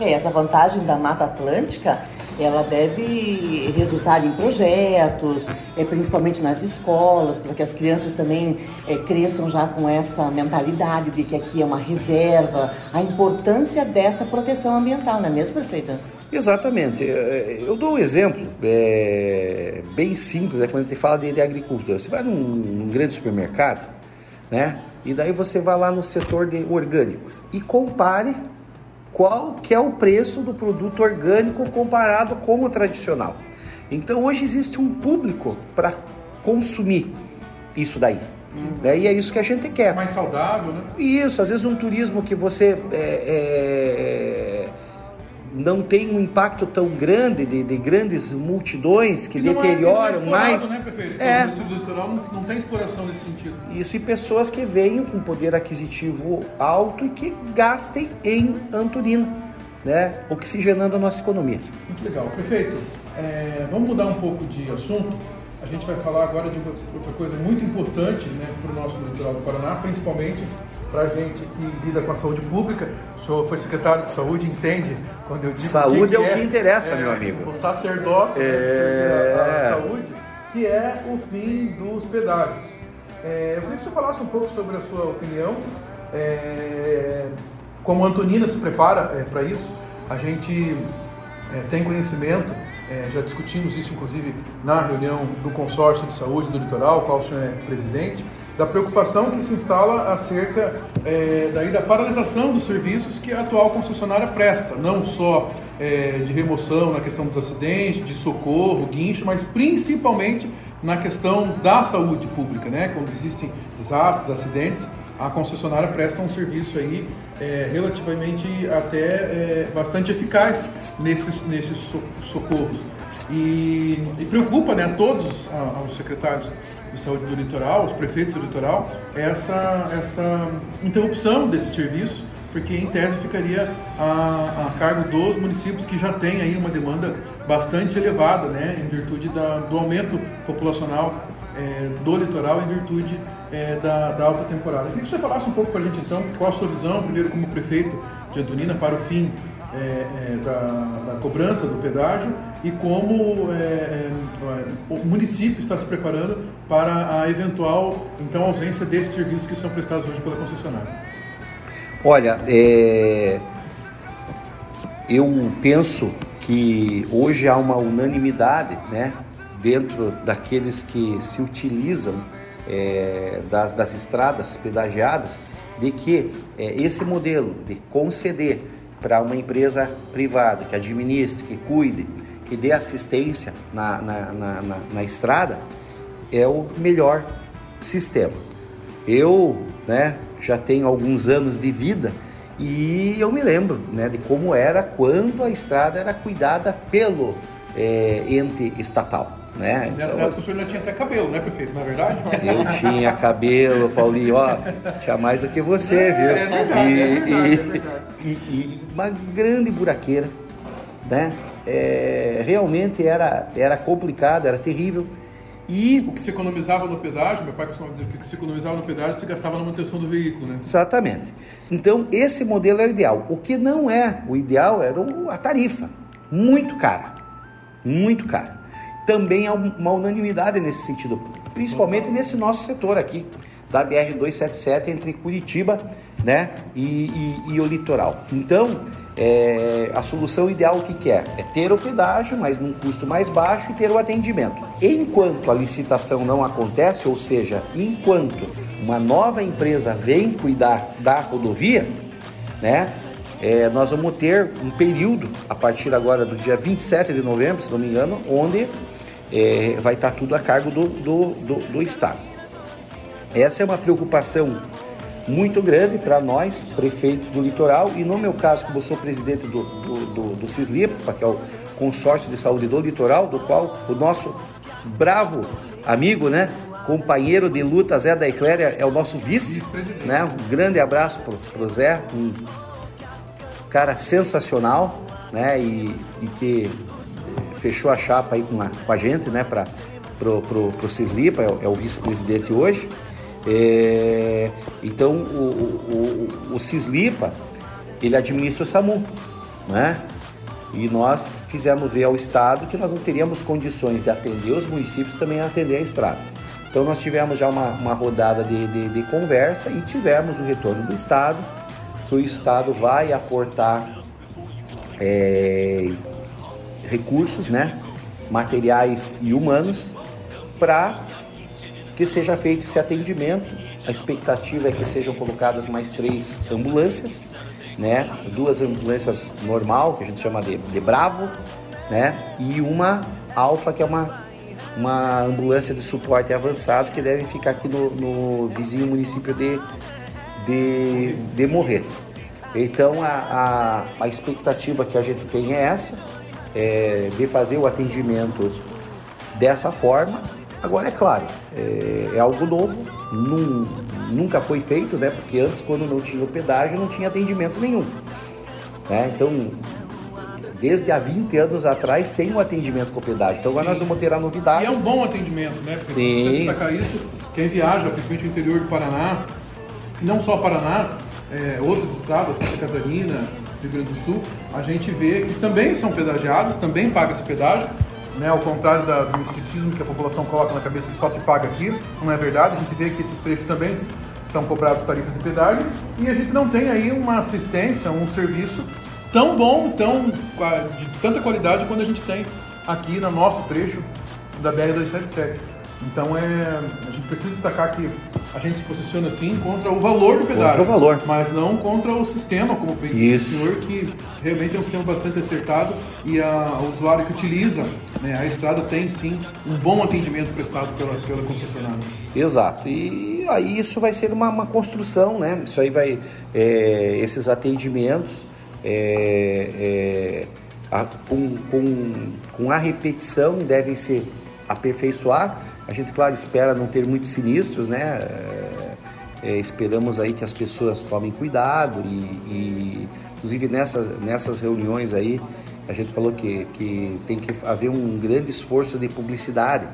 É, essa vantagem da Mata Atlântica, ela deve resultar em projetos, é, principalmente nas escolas, para que as crianças também é, cresçam já com essa mentalidade de que aqui é uma reserva, a importância dessa proteção ambiental, não é mesmo, prefeita? Exatamente. Eh, Eu dou um exemplo é, bem simples, é quando a gente fala de, de agricultura. Você vai num, num grande supermercado, né? E daí você vai lá no setor de orgânicos e compare qual que é o preço do produto orgânico comparado com o tradicional. Então hoje existe um público para consumir isso daí. Né? E é isso que a gente quer. Mais saudável, né? Isso, às vezes um turismo que você é, é, não tem um impacto tão grande de, de grandes multidões que é- deterioram não é mais. Né, prefeito? É. Não, não tem exploração nesse sentido. Isso, e pessoas que venham com poder aquisitivo alto e que gastem em Antonina, né? oxigenando a nossa economia. Muito legal. Prefeito, é, vamos mudar um pouco de assunto. A gente vai falar agora de outra coisa muito importante né, para o nosso litoral do Paraná, principalmente para a gente que lida com a saúde pública. O senhor foi secretário de saúde, entende quando eu digo Saúde que é o que interessa, meu amigo. O sacerdócio né, É. da saúde, que é o fim dos pedágios. É, eu queria que o senhor falasse um pouco sobre a sua opinião. É, como a Antonina se prepara para isso, a gente é, tem conhecimento, é, já discutimos isso inclusive na reunião do consórcio de saúde do litoral, qual o senhor é presidente, da preocupação que se instala acerca é, daí da paralisação dos serviços que a atual concessionária presta, não só é, de remoção na questão dos acidentes, de socorro, guincho, mas principalmente na questão da saúde pública, né? Quando existem desastres, acidentes, a concessionária presta um serviço aí é, relativamente até bastante eficaz nesses, nesses so- socorros. E, e preocupa né, a todos, a- secretários de saúde do litoral, os prefeitos do litoral, essa, essa interrupção desses serviços, porque em tese ficaria a, a cargo dos municípios que já têm aí uma demanda bastante elevada, né, em virtude da, do aumento populacional é, do litoral em virtude é, da, da alta temporada. Eu queria que você falasse um pouco para a gente então, qual a sua visão, primeiro como prefeito de Antonina, para o fim é, é, da, da cobrança do pedágio e como é, é, o município está se preparando para a eventual então ausência desses serviços que são prestados hoje pela concessionária. Olha, eu penso que hoje há uma unanimidade, né, dentro daqueles que se utilizam é, das, das estradas pedagiadas, de que é, esse modelo de conceder para uma empresa privada que administre, que cuide, que dê assistência na, na, na, na, na estrada, é o melhor sistema. Eu, né, já tenho alguns anos de vida e eu me lembro, né, de como era quando a estrada era cuidada pelo é, ente estatal, né? Nessa Então, época o senhor ainda tinha até cabelo, né, prefeito? Não é verdade? eu tinha cabelo, Paulinho, ó, tinha mais do que você, viu? É verdade, e, é verdade, e- é verdade. e- e uma grande buraqueira, né? É, realmente era, era complicado, era terrível. E O que se economizava no pedágio, meu pai costumava dizer que o que se economizava no pedágio se gastava na manutenção do veículo, né? Exatamente. Então, esse modelo é o ideal. O que não é o ideal era a tarifa, muito cara. muito caro. Também há uma unanimidade nesse sentido, principalmente nesse nosso setor aqui, da BR-277 entre Curitiba né, e, e- e o litoral. Então, é, a solução ideal o que, que é? É ter o pedágio, mas num custo mais baixo e ter o atendimento. Enquanto a licitação não acontece, ou seja, enquanto uma nova empresa vem cuidar da rodovia, né, é, nós vamos ter um período, a partir agora do dia 27 de novembro, se não me engano, onde é, vai estar tudo a cargo do, do, do, do Estado. Essa é uma preocupação muito grande para nós, prefeitos do litoral, e no meu caso, como eu sou presidente do, do, do, do CISLIPA, que é o Consórcio de Saúde do Litoral, do qual o nosso bravo amigo, né, companheiro de luta Zé da Ecléria é o nosso vice, né, um grande abraço para o Zé, um cara sensacional, né, e, e que fechou a chapa aí com a, com a gente, né, para pro, pro, pro Cislipa, é, é o vice-presidente hoje. É, então, o, o, o, o Cislipa, ele administra o SAMU, né? E nós fizemos ver ao Estado que nós não teríamos condições de atender os municípios também a atender a estrada. Então nós tivemos já uma, uma rodada de, de, de conversa e tivemos o retorno do Estado, que o Estado vai aportar é, recursos, né, materiais e humanos, para que seja feito esse atendimento. A expectativa é que sejam colocadas mais três ambulâncias, né, duas ambulâncias normal, que a gente chama de, de Bravo, né, e uma Alfa, que é uma, uma ambulância de suporte avançado, que deve ficar aqui no, no vizinho município de, de, de Morretes. Então a, a, a expectativa que a gente tem é essa, é, de fazer o atendimento dessa forma. Agora é claro, é, é algo novo, nun- nunca foi feito, né? Porque antes, quando não tinha o pedágio, não tinha atendimento nenhum. né? Então, desde há 20 anos atrás tem o atendimento com o pedágio. Então agora nós vamos ter a novidade. E é um bom atendimento, né? Porque Sim. destacar isso, quem viaja, principalmente o interior do Paraná, não só Paraná, é, outros estados, Santa Catarina, Rio Grande do Sul, a gente vê que também são pedagiados, também paga esse pedágio, né? Ao contrário da- do misticismo que a população coloca na cabeça que só se paga aqui, não é verdade. A gente vê que esses trechos também são cobrados tarifas de pedágio e a gente não tem aí uma assistência, um serviço tão bom, tão de tanta qualidade quanto a gente tem aqui no nosso trecho da BR-277. Então é, a gente precisa destacar que a gente se posiciona assim contra o valor do pedágio. Contra o valor. Mas não contra o sistema, como bem o senhor, que realmente é um sistema bastante acertado e a, o usuário que utiliza né, a estrada tem sim um bom atendimento prestado pela, pela concessionária. Exato. E aí isso vai ser uma, uma construção, né? Isso aí vai. é, esses atendimentos é, é, a- com, com, com a repetição devem se aperfeiçoar. A gente, claro, espera não ter muitos sinistros, né? É, é, esperamos aí que as pessoas tomem cuidado e, e, inclusive nessa, nessas reuniões aí a gente falou que, que tem que haver um grande esforço de publicidade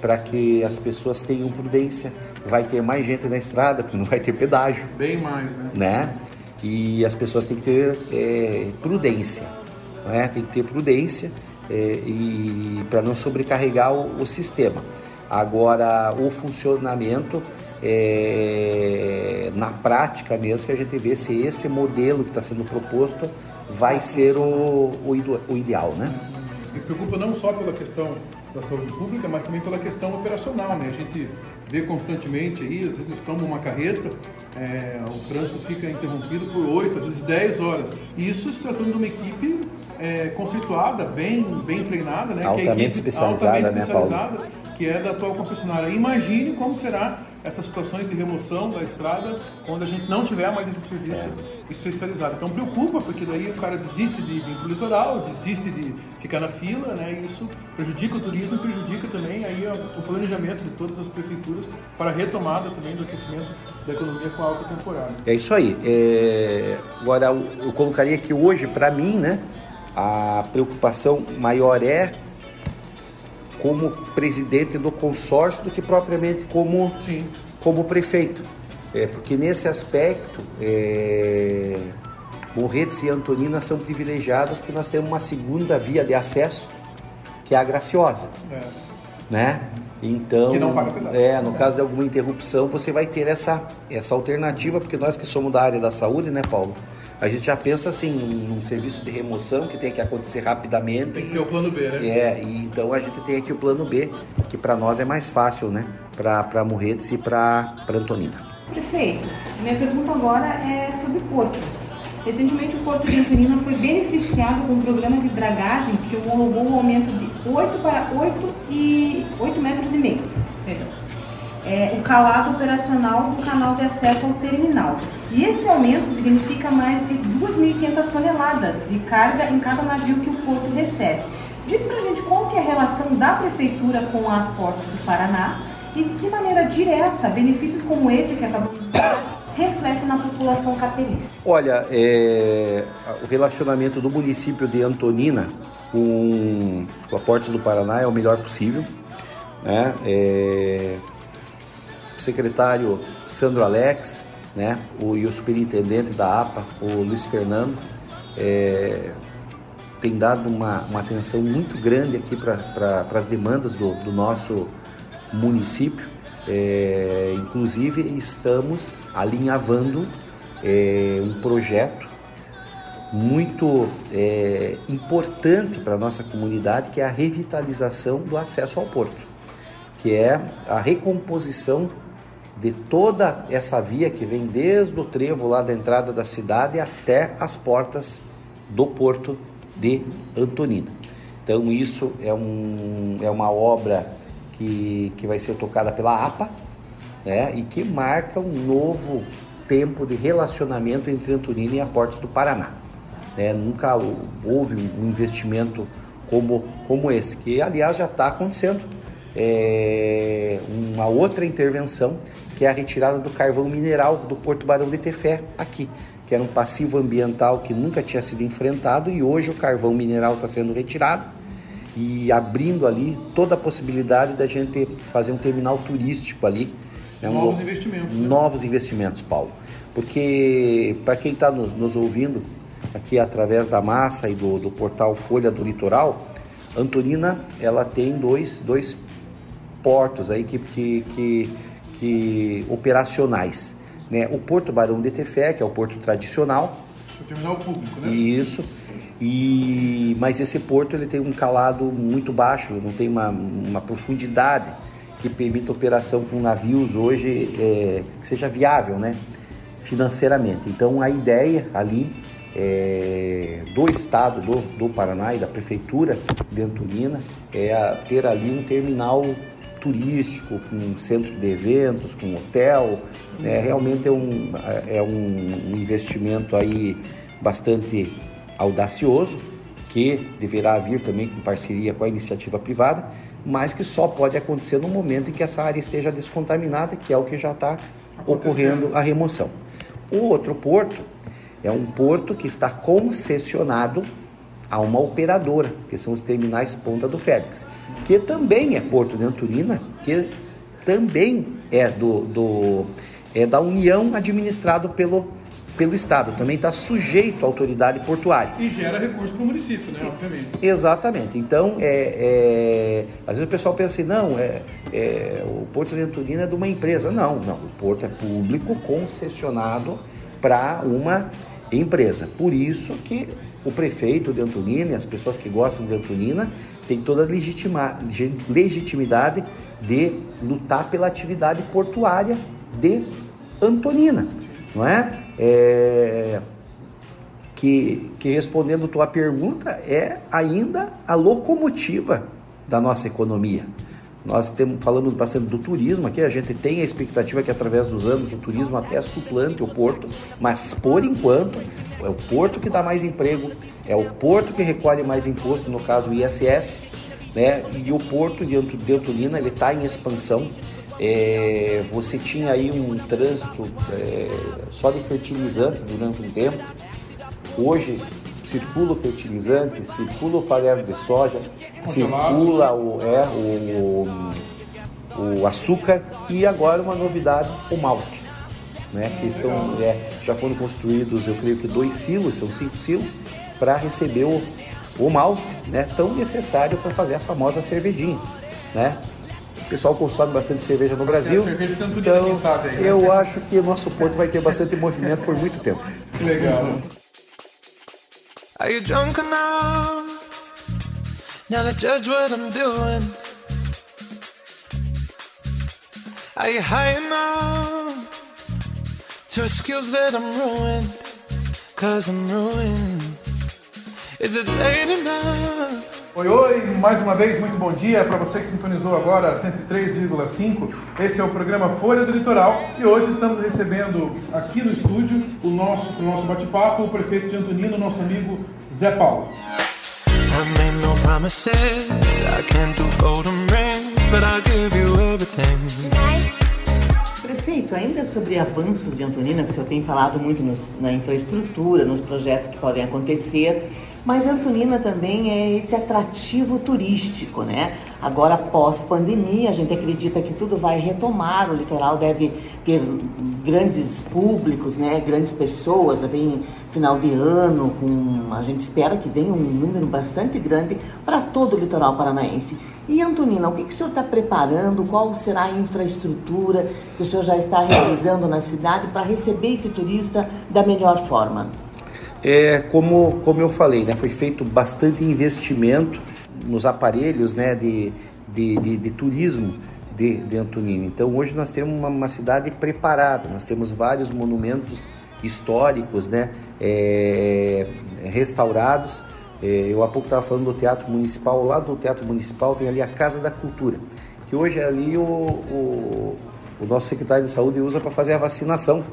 para que as pessoas tenham prudência. Vai ter mais gente na estrada, porque não vai ter pedágio, Bem mais, né? né? E as pessoas têm que ter é, prudência, né? Tem que ter prudência é, e para não sobrecarregar o, o sistema. Agora, o funcionamento é, na prática mesmo que a gente vê se esse modelo que está sendo proposto vai ser o, o, o ideal, né? Me preocupa não só pela questão da saúde pública, mas também pela questão operacional, né? A gente vê constantemente aí, às vezes toma uma carreta, é, o trânsito fica interrompido por 8, às vezes 10 horas. E isso se tratando de uma equipe é, conceituada, bem, bem treinada, né? que é Altamente especializada, altamente né, Paulo? especializada, que é da atual concessionária. Imagine como será essas situações de remoção da estrada quando a gente não tiver mais esse serviço especializado. Então preocupa, porque daí o cara desiste de vir para o litoral, desiste de ficar na fila, né? E isso prejudica o turismo e prejudica também aí o planejamento de todas as prefeituras para a retomada também do aquecimento da economia com a alta temporada. É isso aí. É, Agora, eu colocaria que hoje, para mim, né, a preocupação maior é como presidente do consórcio do que propriamente como, como prefeito. É, porque nesse aspecto, é, Morretes e Antonina são privilegiadas porque nós temos uma segunda via de acesso que é a Graciosa, É. né? Então, Que não paga pedágio. é, no caso de alguma interrupção, você vai ter essa, essa alternativa, porque nós que somos da área da saúde, né, Paulo? A gente já pensa assim, num serviço de remoção que tem que acontecer rapidamente. Tem que ter o plano B, né? É, e então a gente tem aqui o plano B, que para nós é mais fácil, né? Para Morretes e para Antonina. Prefeito, minha pergunta agora é sobre o porto. Recentemente, o Porto de Antonina foi beneficiado com um programa de dragagem que homologou o aumento de 8 para 8 e 8 metros e meio. Perdão. É, o calado operacional do canal de acesso ao terminal. E esse aumento significa mais de 2.500 toneladas de carga em cada navio que o porto recebe. Diz pra gente qual que é a relação da prefeitura com a Portos do Paraná e de que maneira direta benefícios como esse que acabamos de citar refletem na população capelista. Olha, é, o relacionamento do município de Antonina com, com a Porta do Paraná é o melhor possível. Né? É, o secretário Sandro Alex né? o, e o superintendente da APA, o Luiz Fernando, é, tem dado uma, uma atenção muito grande aqui para pra, as demandas do, do nosso município. É, inclusive estamos alinhavando é, um projeto muito é, importante para a nossa comunidade, que é a revitalização do acesso ao porto, que é a recomposição de toda essa via que vem desde o trevo lá da entrada da cidade até as portas do porto de Antonina. Então isso é, um, é uma obra que, que vai ser tocada pela APA né, e que marca um novo tempo de relacionamento entre Antonina e a Portos do Paraná. né? nunca houve um investimento como, como esse, que aliás já está acontecendo. É, uma outra intervenção que é a retirada do carvão mineral do Porto Barão de Tefé aqui, que era um passivo ambiental que nunca tinha sido enfrentado e hoje o carvão mineral está sendo retirado e abrindo ali toda a possibilidade da gente fazer um terminal turístico ali. né? Um- Novos investimentos, né? Novos investimentos, Paulo. Porque para quem está nos ouvindo aqui através da massa e do, do portal Folha do Litoral, Antonina ela tem dois, dois portos aí que, que, que, que operacionais. Né? O Porto Barão de Tefé, que é o porto tradicional, O terminal público, né? isso. E mas esse porto ele tem um calado muito baixo, não tem uma, uma profundidade que permita operação com navios hoje é, que seja viável, né? Financeiramente. Então a ideia ali é, do estado do, do Paraná e da prefeitura de Antonina é a ter ali um terminal turístico, com um centro de eventos, com hotel. né? Realmente é um, é um investimento aí bastante audacioso, que deverá vir também com parceria com a iniciativa privada, mas que só pode acontecer no momento em que essa área esteja descontaminada, que é o que já está ocorrendo a remoção. O outro porto é um porto que está concessionado a uma operadora, que são os terminais Ponta do Félix, que também é Porto de Antonina, que também é do, do é da União administrado pelo, pelo Estado, também está sujeito à autoridade portuária. E gera recurso para o município, né? Obviamente. Exatamente. Então, é, é, às vezes o pessoal pensa assim, não, é, é, o Porto de Antonina é de uma empresa. Não, não. O porto é público, concessionado para uma empresa. Por isso que o prefeito de Antonina e as pessoas que gostam de Antonina têm toda a legitima- legitimidade de lutar pela atividade portuária de Antonina, não é? É, que, que respondendo tua pergunta é ainda a locomotiva da nossa economia. Nós temos, falamos bastante do turismo aqui, a gente tem a expectativa que através dos anos o turismo até suplante o porto, mas por enquanto é o porto que dá mais emprego, é o porto que recolhe mais imposto, no caso o ISS, né? E o porto de Anto- de Antolina ele está em expansão. É, você tinha aí um trânsito é, só de fertilizantes durante um tempo. Hoje circula o fertilizante, circula o farelo de soja, circula o, é, o, o açúcar e agora uma novidade, o malte. Né, que estão, é, já foram construídos, eu creio que dois silos, são cinco silos, para receber o, o mal, né, tão necessário para fazer a famosa cervejinha, né? O pessoal consome bastante cerveja no Brasil, cerveja tem tudo, então quem sabe aí, né? eu acho que o nosso porto vai ter bastante movimento por muito tempo. Que legal. Are you drunk enough now to judge what I'm doing? Are you high enough to excuse that I'm ruined? Cause I'm ruined. Is it late enough? Oi, oi, mais uma vez, muito bom dia para você que sintonizou agora a 103,5. Esse é o programa Folha do Litoral e hoje estamos recebendo aqui no estúdio o nosso, o nosso bate-papo, o prefeito de Antonino, nosso amigo Zé Paulo. I made no promises. I can't do golden rings, but I'll give you everything. Prefeito, ainda sobre avanços de Antonina, que o senhor tem falado muito nos- na infraestrutura, nos projetos que podem acontecer, mas Antonina também é esse atrativo turístico, né? Agora, pós-pandemia, a gente acredita que tudo vai retomar, o litoral deve ter grandes públicos, né? Grandes pessoas, vem final de ano, com a gente espera que venha um número bastante grande para todo o litoral paranaense. E Antonina, o que, que o senhor está preparando? Qual será a infraestrutura que o senhor já está realizando na cidade para receber esse turista da melhor forma? É, como, como eu falei, né, foi feito bastante investimento nos aparelhos né, de, de, de, de turismo de, de. Então hoje nós temos uma, uma cidade preparada, nós temos vários monumentos históricos né, é, restaurados. É, eu há pouco estava falando do Teatro Municipal, lá do Teatro Municipal tem ali a Casa da Cultura, que hoje é ali o, o, o nosso secretário de saúde usa para fazer a vacinação.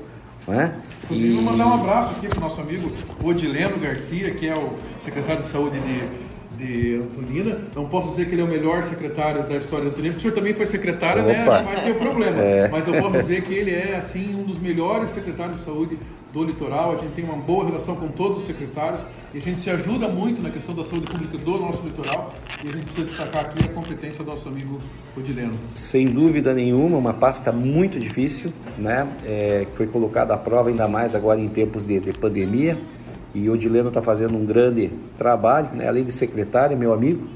Não é? Inclusive, vou mandar um abraço aqui para o nosso amigo Odileno Garcia, que é o secretário de saúde de, de Antonina. Não posso dizer que ele é o melhor secretário da história de Antonina, porque o senhor também foi secretário, né? Opa. Vai ter problema. É. Mas eu posso dizer que ele é, assim, um dos melhores secretários de saúde do litoral. A gente tem uma boa relação com todos os secretários e a gente se ajuda muito na questão da saúde pública do nosso litoral. E a gente precisa destacar aqui a competência do nosso amigo Odileno. Sem dúvida nenhuma, uma pasta muito difícil, né? É, foi colocada à prova ainda mais agora em tempos de, de pandemia. E Odileno está fazendo um grande trabalho, né? além de secretário, meu amigo,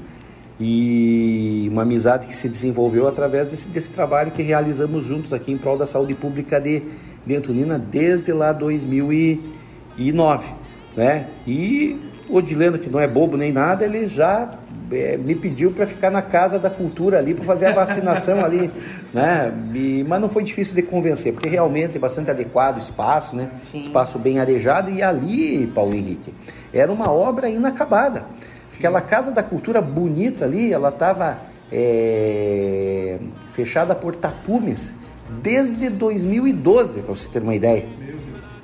e uma amizade que se desenvolveu através desse, desse trabalho que realizamos juntos aqui em prol da saúde pública de, de Antonina desde lá 2009, né? E o Odileno, que não é bobo nem nada, ele já é, me pediu para ficar na Casa da Cultura ali para fazer a vacinação ali, né? E- mas não foi difícil de convencer, porque realmente é bastante adequado o espaço, né? Espaço bem arejado e ali, Paulo Henrique, era uma obra inacabada. Aquela Casa da Cultura bonita ali, ela estava fechada por tapumes desde 2012, para você ter uma ideia.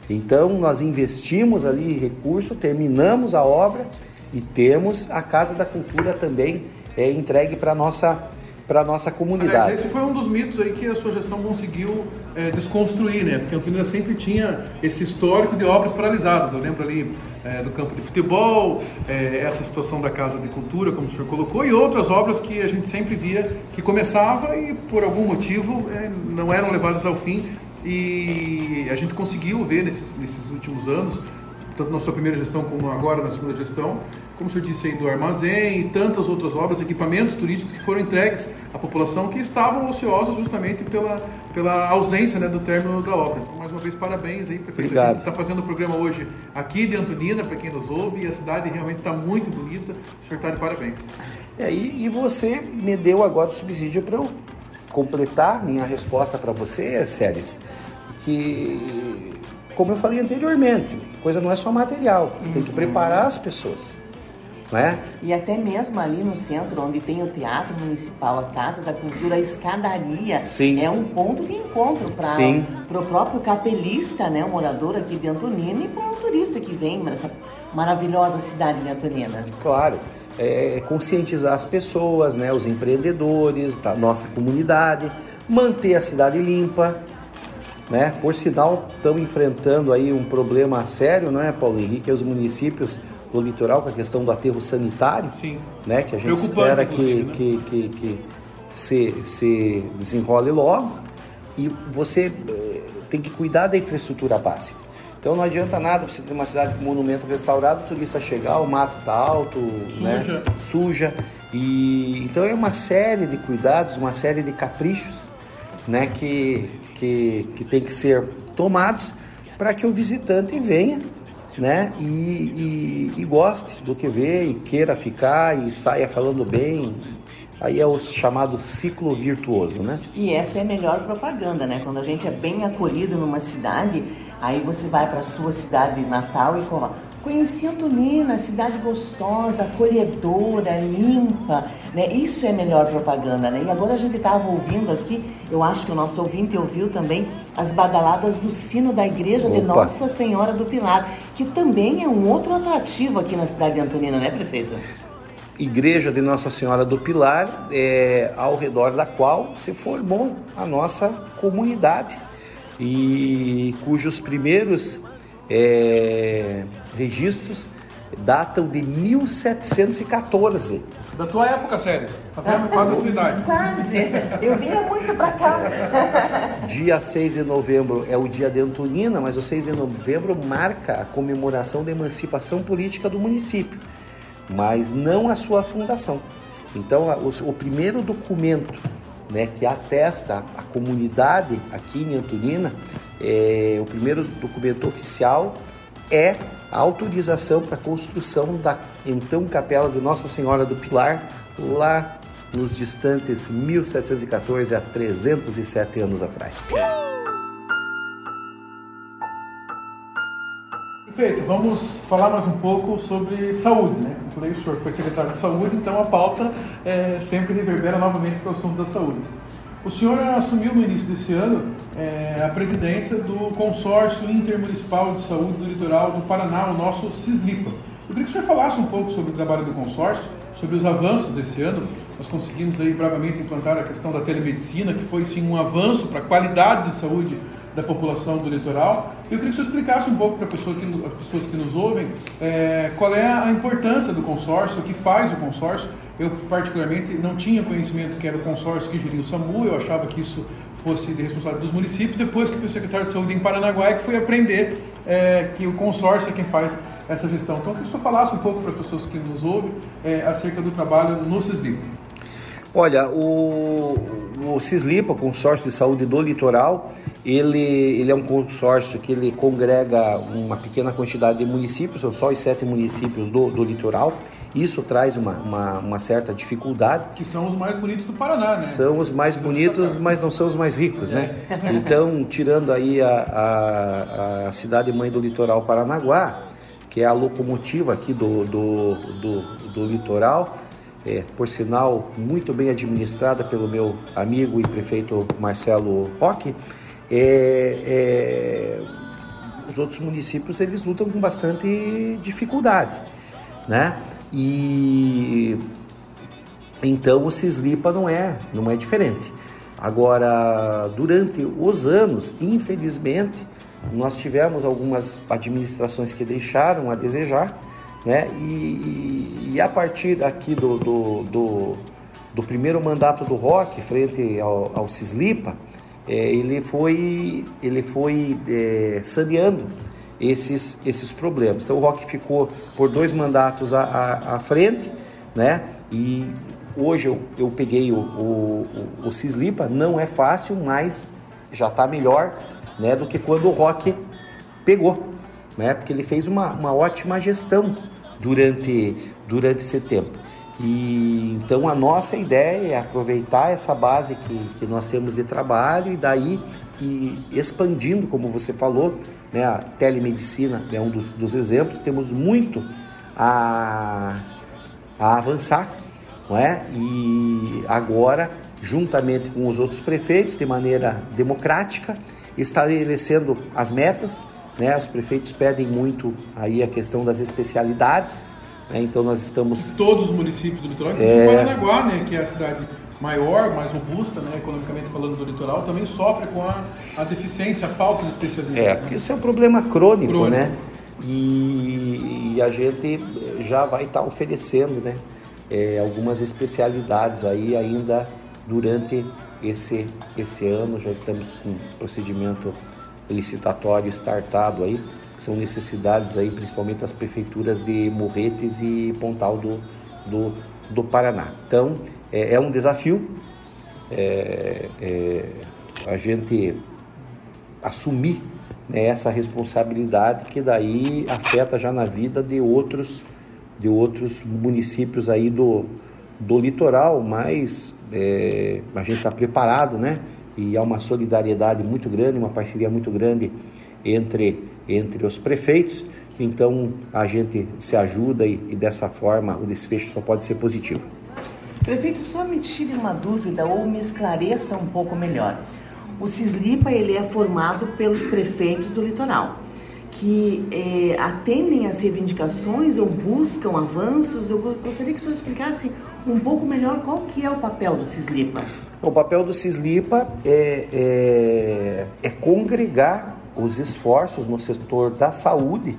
Então nós investimos ali recurso, terminamos a obra e temos a Casa da Cultura também é, entregue para nossa para nossa comunidade. Aliás, esse foi um dos mitos aí que a sua gestão conseguiu é, desconstruir, né? Porque a Antonina sempre tinha esse histórico de obras paralisadas. Eu lembro ali é, do campo de futebol, é, essa situação da Casa de Cultura, como o senhor colocou, e outras obras que a gente sempre via que começava e por algum motivo não eram levadas ao fim. E a gente conseguiu ver nesses, nesses últimos anos, tanto na sua primeira gestão como agora na segunda gestão, como o senhor disse aí, do armazém e tantas outras obras, equipamentos turísticos que foram entregues à população que estavam ociosas justamente pela, pela ausência né, do término da obra. Então, mais uma vez, parabéns aí, prefeito. Obrigado. A gente está fazendo o programa hoje aqui de Antonina, para quem nos ouve, e a cidade realmente está muito bonita. O senhor está de parabéns. É, e, e você me deu agora o subsídio para eu completar minha resposta para você, Séries, que, como eu falei anteriormente, coisa não é só material, você tem que preparar as pessoas, não é? E até mesmo ali no centro, onde tem o Teatro Municipal, a Casa da Cultura, a escadaria, Sim. é um ponto de encontro para o próprio capelista, né, o morador aqui de Antonina, e para o turista que vem para essa maravilhosa cidade de Antonina. Claro, é, conscientizar as pessoas, né, os empreendedores da nossa comunidade, manter a cidade limpa, né? Por sinal, estão enfrentando aí um problema sério, né, Paulo Henrique, é os municípios do litoral com a questão do aterro sanitário, Sim. né, que a gente espera que, inclusive, que, que, que se, se desenrole logo e você eh, tem que cuidar da infraestrutura básica. Então não adianta nada você ter uma cidade com monumento restaurado, o turista chegar, o mato tá alto, né? Suja. suja. E então é uma série de cuidados, uma série de caprichos, né, que, que, que tem que ser tomados para que o visitante venha, né, e, e, e goste do que vê e queira ficar e saia falando bem. Aí é o chamado ciclo virtuoso, né? E essa é a melhor propaganda, né? Quando a gente é bem acolhido numa cidade, aí você vai para sua cidade natal e fala: Conheci Antonina, cidade gostosa, acolhedora, limpa, né? Isso é melhor propaganda, né? E agora a gente estava ouvindo aqui, eu acho que o nosso ouvinte ouviu também as badaladas do sino da igreja de Opa. Nossa Senhora do Pilar, que também é um outro atrativo aqui na cidade de Antonina, né, prefeito? Igreja de Nossa Senhora do Pilar, é, ao redor da qual se formou a nossa comunidade e cujos primeiros é, registros datam de 1714. Da tua época, Séries. Até quase a tua idade. Quase. Eu vinha muito pra cá. Dia 6 de novembro é o dia de Antonina, mas o 6 de novembro marca a comemoração da emancipação política do município, mas não a sua fundação. Então, o, o primeiro documento né, que atesta a comunidade aqui em Antonina, é, o primeiro documento oficial é a autorização para a construção da então capela de Nossa Senhora do Pilar, lá nos distantes 1714, há 307 anos atrás. Perfeito, vamos falar mais um pouco sobre saúde, né? Como falei, o senhor foi secretário de saúde, então a pauta é, sempre reverbera novamente para o assunto da saúde. O senhor assumiu no início desse ano é, a presidência do Consórcio Intermunicipal de Saúde do Litoral do Paraná, o nosso CISLIPA. Eu queria que o senhor falasse um pouco sobre o trabalho do consórcio, sobre os avanços desse ano. Nós conseguimos aí bravamente implantar a questão da telemedicina, que foi sim um avanço para a qualidade de saúde da população do litoral. Eu queria que o senhor explicasse um pouco para pessoa as pessoas que nos ouvem é, qual é a importância do consórcio, o que faz o consórcio. Eu, particularmente, não tinha conhecimento que era o consórcio que geria o SAMU, eu achava que isso fosse de responsabilidade dos municípios. Depois que fui secretário de saúde em Paranaguá, que fui aprender é, que o consórcio é quem faz essa gestão. Então, eu queria que o falasse um pouco para as pessoas que nos ouvem é, acerca do trabalho no CISLIP. Olha, o, o CISLIPA, o Consórcio de Saúde do Litoral, ele, ele é um consórcio que ele congrega uma pequena quantidade de municípios, são só os sete municípios do, do litoral. Isso traz uma, uma, uma certa dificuldade. Que são os mais bonitos do Paraná, né? São os mais bonitos, mas não são os mais ricos, né? Então, tirando aí a, a, a cidade mãe do litoral Paranaguá, que é a locomotiva aqui do, do, do, do litoral, é, por sinal, muito bem administrada pelo meu amigo e prefeito Marcelo Roque, é, é, os outros municípios eles lutam com bastante dificuldade, né? E então o Cislipa não é, não é diferente. Agora, durante os anos, infelizmente, nós tivemos algumas administrações que deixaram a desejar, né? E, e a partir aqui do, do, do, do primeiro mandato do Rock, frente ao, ao Cislipa, é, ele foi, ele foi é, saneando esses, esses problemas. Então o Rock ficou por dois mandatos à, à, à frente, né? E hoje eu, eu peguei o, o, o, o Cislipa, não é fácil, mas já está melhor né, do que quando o Rock pegou, né? Porque ele fez uma, uma ótima gestão durante, durante esse tempo. E então a nossa ideia é aproveitar essa base que, que nós temos de trabalho e daí e expandindo, como você falou, né, a telemedicina é um dos, dos exemplos, temos muito a, a avançar, não é? E agora, juntamente com os outros prefeitos, de maneira democrática, estabelecendo as metas, né? Os prefeitos pedem muito aí a questão das especialidades, né? Então nós estamos Todos os municípios do litoral, inclusive É. Paranaguá, né, que é a cidade maior, mais robusta, né, economicamente falando do litoral, também sofre com a, a deficiência, a falta de especialistas. É, né? porque isso é um problema crônico, Crônico. né? E, e a gente já vai estar oferecendo, né? é, algumas especialidades aí ainda durante esse, esse ano. Já estamos com procedimento licitatório startado aí são necessidades aí, principalmente das prefeituras de Morretes e Pontal do, do, do Paraná. Então, é, é um desafio é, é, a gente assumir né, essa responsabilidade que daí afeta já na vida de outros de outros municípios aí do, do litoral, mas é, a gente está preparado, né? E há uma solidariedade muito grande, uma parceria muito grande entre, entre os prefeitos. Então a gente se ajuda e, e dessa forma o desfecho só pode ser positivo. Prefeito, só me tire uma dúvida ou me esclareça um pouco melhor. O Cislipa ele é formado pelos prefeitos do litoral que eh, atendem às reivindicações ou buscam avanços. Eu gostaria que o senhor explicasse um pouco melhor qual que é o papel do Cislipa. O papel do Cislipa é, é, é congregar os esforços no setor da saúde,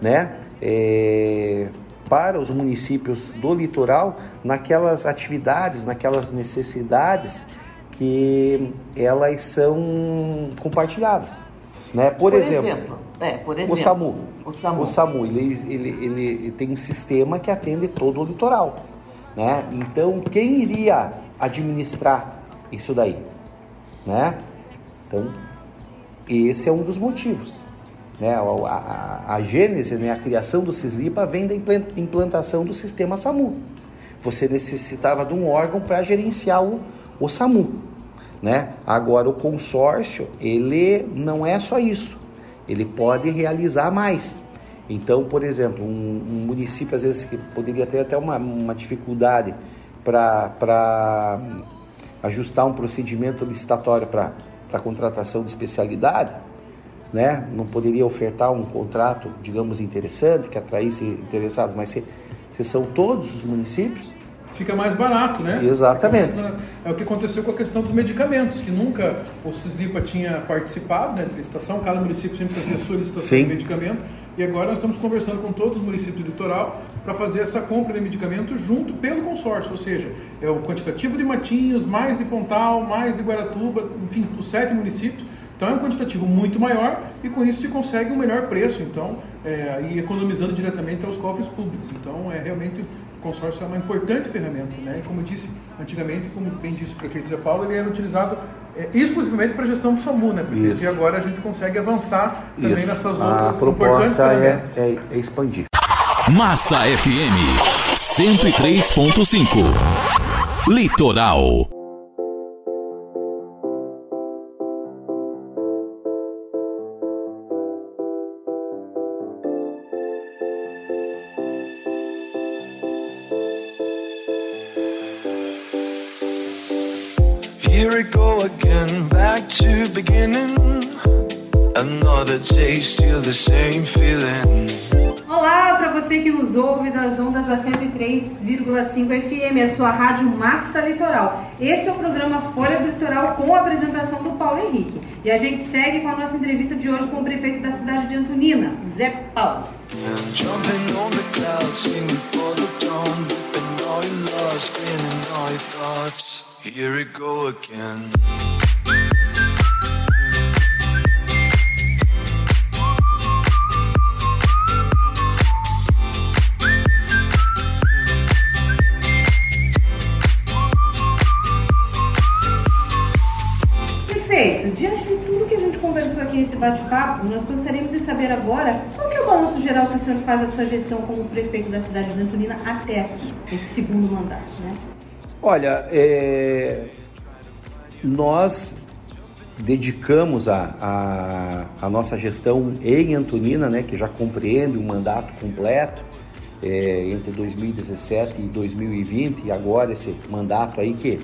né? É, para os municípios do litoral naquelas atividades, naquelas necessidades que elas são compartilhadas. Né? Por, Por exemplo, exemplo, é, por exemplo, o SAMU. o SAMU. O SAMU ele, ele, ele tem um sistema que atende todo o litoral. Né? Então, quem iria administrar isso daí? Né? Então, esse é um dos motivos. Né? A, a, a gênese, né? a criação do Cislipa vem da implan- implantação do sistema SAMU. Você necessitava de um órgão para gerenciar o, o SAMU. Né? Agora, o consórcio, ele não é só isso. Ele pode realizar mais. Então, por exemplo, um, um município, às vezes, que poderia ter até uma, uma dificuldade para ajustar um procedimento licitatório para a contratação de especialidade, né? não poderia ofertar um contrato, digamos, interessante, que atraísse interessados, mas se, se são todos os municípios, Fica mais barato, né? Exatamente. Barato. É o que aconteceu com a questão dos medicamentos, que nunca o Cislipa tinha participado né, de licitação, cada município sempre fazia sua licitação Sim. de medicamento, e agora nós estamos conversando com todos os municípios do litoral para fazer essa compra de medicamento junto pelo consórcio, ou seja, é o quantitativo de Matinhos, mais de Pontal, mais de Guaratuba, enfim, os sete municípios, então é um quantitativo muito maior e com isso se consegue um melhor preço, então, é, aí economizando diretamente aos cofres públicos. Então, é realmente o consórcio é uma importante ferramenta, né? E como eu disse antigamente, como bem disse o prefeito Zé Paulo, ele era utilizado é, exclusivamente para a gestão do SAMU, né, prefeito? Isso. E agora a gente consegue avançar também isso. nessas a outras importantes proposta é, é, é expandir. Massa FM 103.5. Litoral. Here we go again, back to beginning. Another day, still the same feeling. Olá para você que nos ouve das ondas da 103,5 FM, a sua rádio Massa Litoral. Esse é o programa Folha do Litoral com a apresentação do Paulo Henrique. E a gente segue com a nossa entrevista de hoje com o prefeito da cidade de Antonina, Zé Paulo. And aqui nesse bate-papo, nós gostaríamos de saber agora qual é o balanço geral que o senhor faz da sua gestão como prefeito da cidade de Antonina até esse segundo mandato, né? Olha, é, nós dedicamos a, a, a nossa gestão em Antonina, né, que já compreende um mandato completo é, entre 2017 e 2020 e agora esse mandato aí que,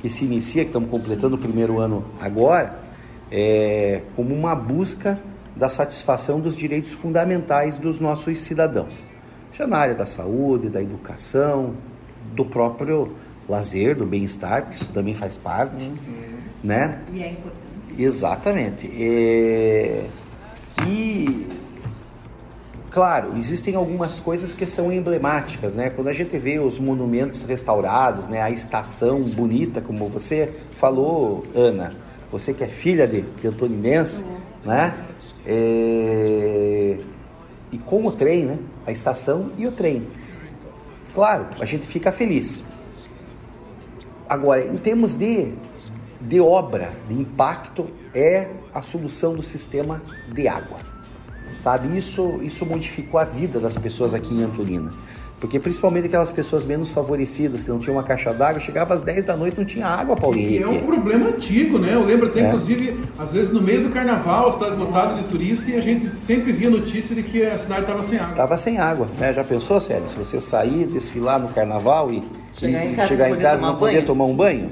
que se inicia, que estamos completando o primeiro ano agora, é, como uma busca da satisfação dos direitos fundamentais dos nossos cidadãos. Seja na área da saúde, da educação, do próprio lazer, do bem-estar, porque isso também faz parte, né? E é importante. Exatamente. É, E, claro, existem algumas coisas que são emblemáticas, né? Quando a gente vê os monumentos restaurados, né? A estação bonita, como você falou, Ana, você que é filha de, de antoninense, né? é, e com o trem, né? A estação e o trem. Claro, a gente fica feliz. Agora, em termos de, de obra, de impacto, é a solução do sistema de água. Sabe, isso, isso modificou a vida das pessoas aqui em Antolina. Porque principalmente aquelas pessoas menos favorecidas, que não tinham uma caixa d'água, chegava às 10 da noite e não tinha água, Paulinho. E é um problema antigo, né? Eu lembro até, É. inclusive, às vezes no meio do carnaval, a cidade lotada de turista, e a gente sempre via notícia de que a cidade estava sem água. Tava sem água, né? Já pensou, Sérgio? Se você sair, desfilar no carnaval e Chegar e em casa chegar e em casa tomar não poder banho? tomar um banho,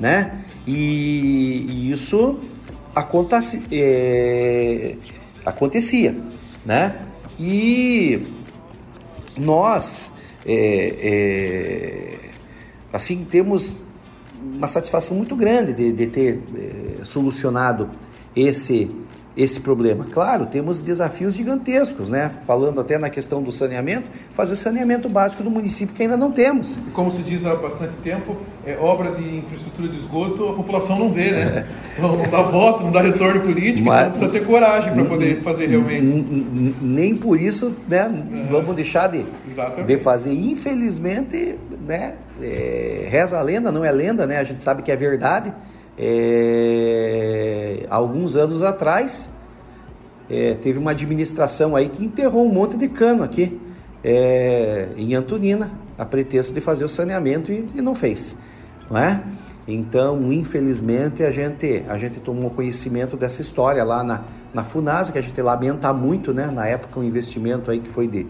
né? E, e isso acontece, é, acontecia, né? E nós, é, é, assim, temos uma satisfação muito grande de, de ter é, solucionado esse esse problema. Claro, temos desafios gigantescos, né? Falando até na questão do saneamento, fazer o saneamento básico do município que ainda não temos. Como se diz há bastante tempo, é obra de infraestrutura de esgoto, a população não vê, né? Então não dá voto, não dá retorno político, Mas- então precisa ter coragem para poder fazer realmente. Nem por isso, né? Vamos deixar de, de fazer. Infelizmente, né? é, reza a lenda, não é lenda, né? A gente sabe que é verdade. É, alguns anos atrás, é, teve uma administração aí que enterrou um monte de cano aqui é, em Antonina, a pretexto de fazer o saneamento e, e não fez, não é? Então, infelizmente, a gente, a gente tomou conhecimento dessa história lá na, na Funasa, que a gente lamenta muito, né? Na época, um investimento aí que foi de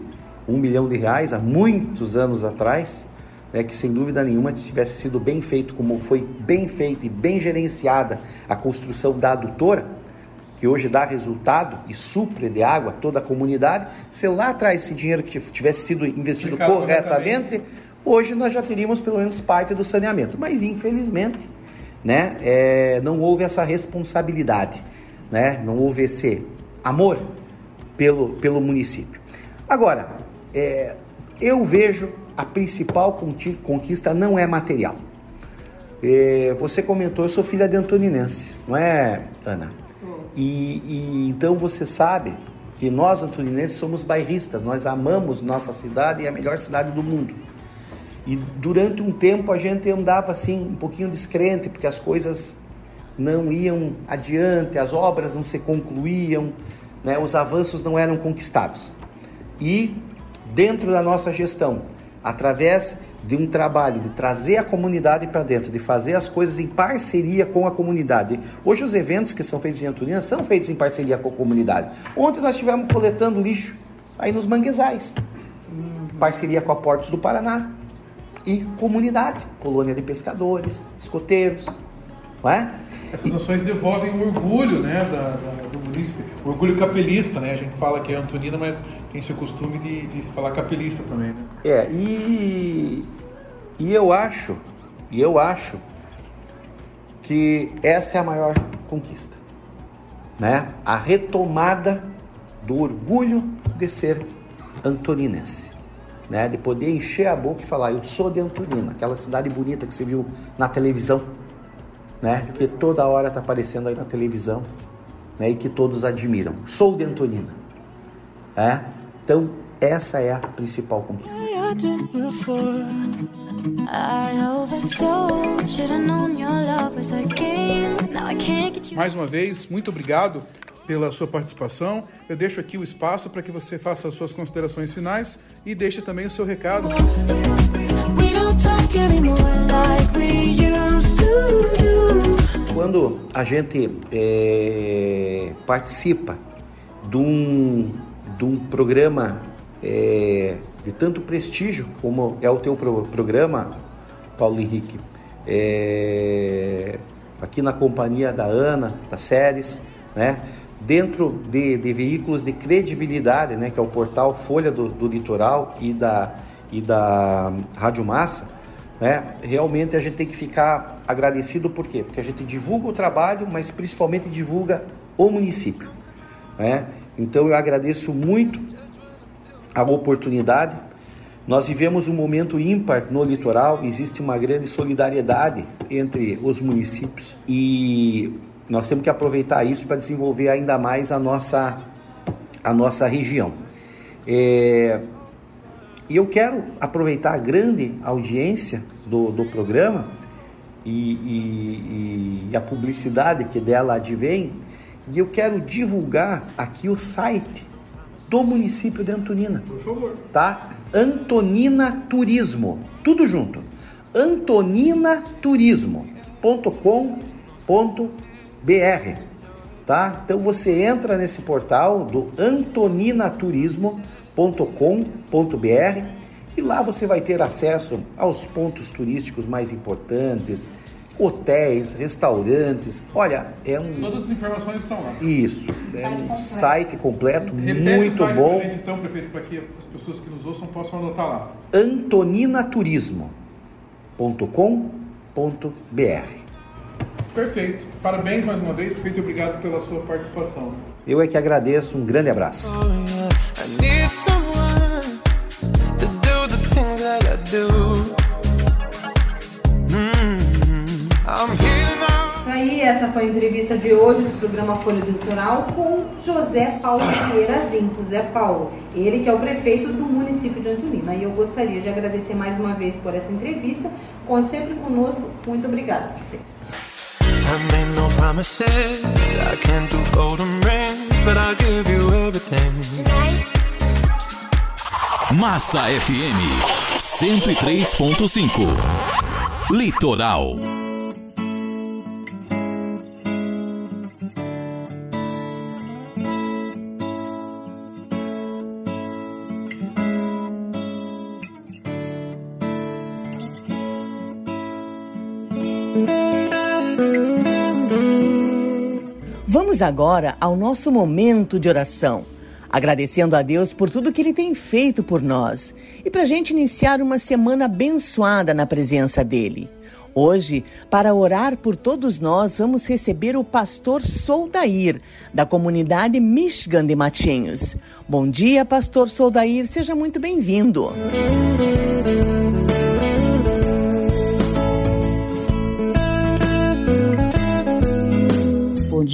um milhão de reais, há muitos anos atrás, né, que sem dúvida nenhuma tivesse sido bem feito, como foi bem feita e bem gerenciada a construção da adutora, que hoje dá resultado e supre de água toda a comunidade, se lá atrás esse dinheiro que tivesse sido investido Aplicado corretamente, hoje nós já teríamos pelo menos parte do saneamento. Mas infelizmente, né, é, não houve essa responsabilidade, né, não houve esse amor pelo, pelo município. Agora, é, eu vejo a principal conquista não é material. É, você comentou, eu sou filha de antoninense, não é, Ana? E, e então você sabe que nós antoninenses somos bairristas, nós amamos nossa cidade e é a melhor cidade do mundo. E durante um tempo a gente andava assim um pouquinho descrente, porque as coisas não iam adiante, as obras não se concluíam, né, os avanços não eram conquistados. E dentro da nossa gestão, através de um trabalho de trazer a comunidade para dentro, de fazer as coisas em parceria com a comunidade. Hoje os eventos que são feitos em Antonina são feitos em parceria com a comunidade. Ontem nós estivemos coletando lixo aí nos manguezais, parceria com a Portos do Paraná e comunidade, colônia de pescadores, escoteiros, não é? Essas ações devolvem o orgulho né, da, da- do município, o orgulho capelista, né? A gente fala que é Antonina, mas tem esse costume de, de falar capelista também. Né? É, e, e eu acho, e eu acho que essa é a maior conquista, né? A retomada do orgulho de ser antoninense, né? De poder encher a boca e falar, eu sou de Antonina, aquela cidade bonita que você viu na televisão, né? Que toda hora tá aparecendo aí na televisão, né? E que todos admiram. Sou de Antonina, é? Então essa é a principal conquista. Mais uma vez, muito obrigado pela sua participação. Eu deixo aqui o espaço para que você faça as suas considerações finais e deixe também o seu recado. Quando a gente é, participa de um, de um programa é, de tanto prestígio como é o teu pro- programa, Paulo Henrique, é, aqui na companhia da Ana, da Séries, né? dentro de, de veículos de credibilidade, né? que é o portal Folha do, do Litoral e da, e da Rádio Massa, né? Realmente a gente tem que ficar agradecido por quê? Porque a gente divulga o trabalho, mas principalmente divulga o município, né? Então eu agradeço muito a oportunidade. Nós vivemos um momento ímpar no litoral, existe uma grande solidariedade entre os municípios e Nós temos que aproveitar isso para desenvolver ainda mais a nossa, a nossa região. É, e eu quero aproveitar a grande audiência do, do programa e, e, e a publicidade que dela advém, e eu quero divulgar aqui o site do município de Antonina. Por favor. Tá? Antonina Turismo. Tudo junto. antoninaturismo.com.br. Tá? Então você entra nesse portal do antoninaturismo.com.br e lá você vai ter acesso aos pontos turísticos mais importantes, hotéis, restaurantes. Olha, é um Todas as informações estão lá. isso, é um site completo Repete muito o site bom. pra gente, então, prefeito, para que as pessoas que nos ouçam possam anotar lá. antoninaturismo.com.br. Perfeito. Parabéns mais uma vez, prefeito, e obrigado pela sua participação. Eu é que agradeço, um grande abraço. I need essa foi a entrevista de hoje do programa Folha do Litoral com José Paulo Vieira Zinco, Zé Paulo. Ele que é o prefeito do município de Antonina. E eu gostaria de agradecer mais uma vez por essa entrevista. Com sempre conosco, muito obrigada, prefeito. I made no promises. I can't do golden rings, but I'll give you everything. Massa FM 103.5. Litoral. Vamos agora ao nosso momento de oração, agradecendo a Deus por tudo que Ele tem feito por nós e para a gente iniciar uma semana abençoada na presença dEle. Hoje, para orar por todos nós, vamos receber o pastor Soldair, da comunidade Michigan de Matinhos. Bom dia, pastor Soldair, seja muito bem-vindo.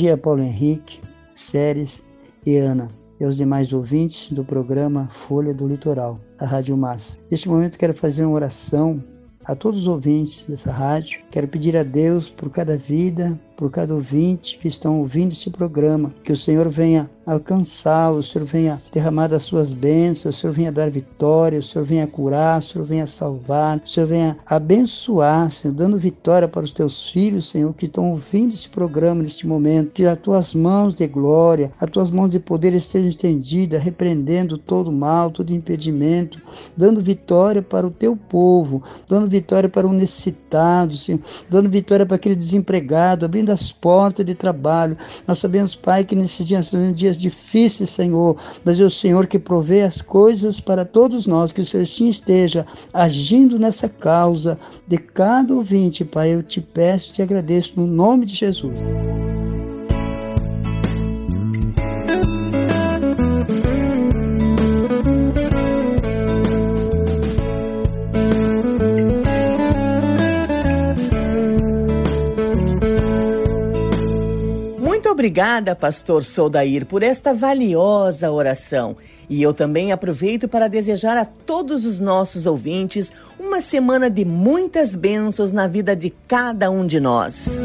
Dia, Paulo Henrique, Séries e Ana, e aos demais ouvintes do programa Folha do Litoral, da Rádio Massa. Neste momento, quero fazer uma oração a todos os ouvintes dessa rádio. Quero pedir a Deus por cada vida, por cada ouvinte que estão ouvindo este programa, que o Senhor venha alcançá-lo, o Senhor venha derramar das suas bênçãos, o Senhor venha dar vitória, o Senhor venha curar, o Senhor venha salvar, o Senhor venha abençoar, Senhor, dando vitória para os teus filhos, Senhor, que estão ouvindo esse programa neste momento, que as tuas mãos de glória, as tuas mãos de poder estejam estendidas, repreendendo todo mal, todo impedimento, dando vitória para o teu povo, dando vitória para o necessitado, Senhor, dando vitória para aquele desempregado, abrindo as portas de trabalho. Nós sabemos, Pai, que nesses dias são dias difíceis, Senhor, mas é o Senhor que provê as coisas para todos nós, que o Senhor sim esteja agindo nessa causa de cada ouvinte, Pai. Eu te peço e te agradeço no nome de Jesus. Obrigada, pastor Soldair, por esta valiosa oração. E eu também aproveito para desejar a todos os nossos ouvintes uma semana de muitas bênçãos na vida de cada um de nós.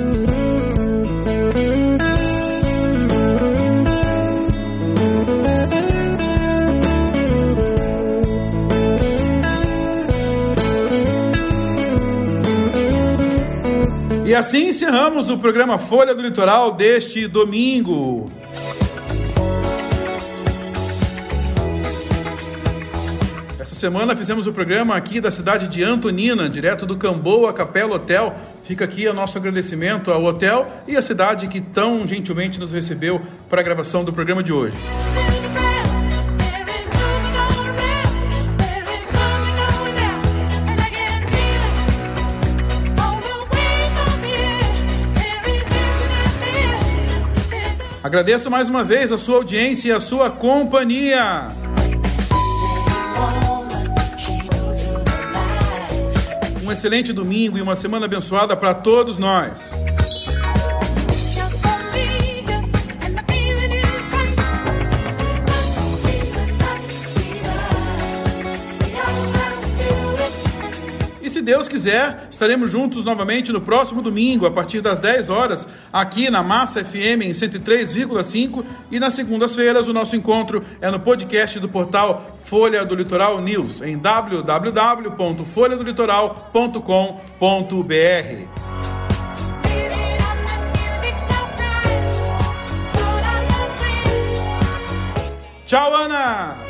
E assim encerramos o programa Folha do Litoral deste domingo. Essa semana fizemos o programa aqui da cidade de Antonina, direto do Camboa Capela Hotel. Fica aqui o nosso agradecimento ao hotel e à cidade que tão gentilmente nos recebeu para a gravação do programa de hoje. Agradeço mais uma vez a sua audiência e a sua companhia. Um excelente domingo e uma semana abençoada para todos nós. Deus quiser, estaremos juntos novamente no próximo domingo, a partir das 10 horas, aqui na Massa FM em 103,5 e nas segundas-feiras o nosso encontro é no podcast do portal Folha do Litoral News em www.folhadolitoral.com.br. Tchau, Ana!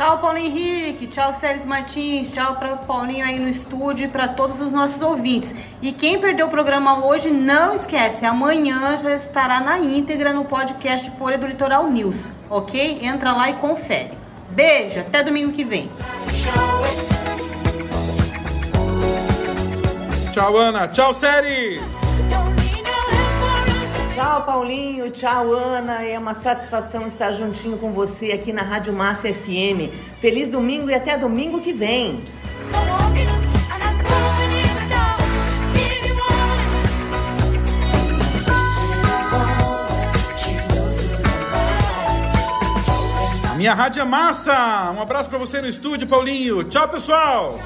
Tchau, Paulo Henrique. Tchau, Sérgio Martins. Tchau para Paulinho aí no estúdio e para todos os nossos ouvintes. E quem perdeu o programa hoje, não esquece, amanhã já estará na íntegra no podcast Folha do Litoral News, ok? Entra lá e confere. Beijo, até domingo que vem. Tchau, Ana. Tchau, série! Tchau, Paulinho. Tchau, Ana. É uma satisfação estar juntinho com você aqui na Rádio Massa FM. Feliz domingo e até domingo que vem. Minha rádio é massa! Um abraço pra você no estúdio, Paulinho. Tchau, pessoal!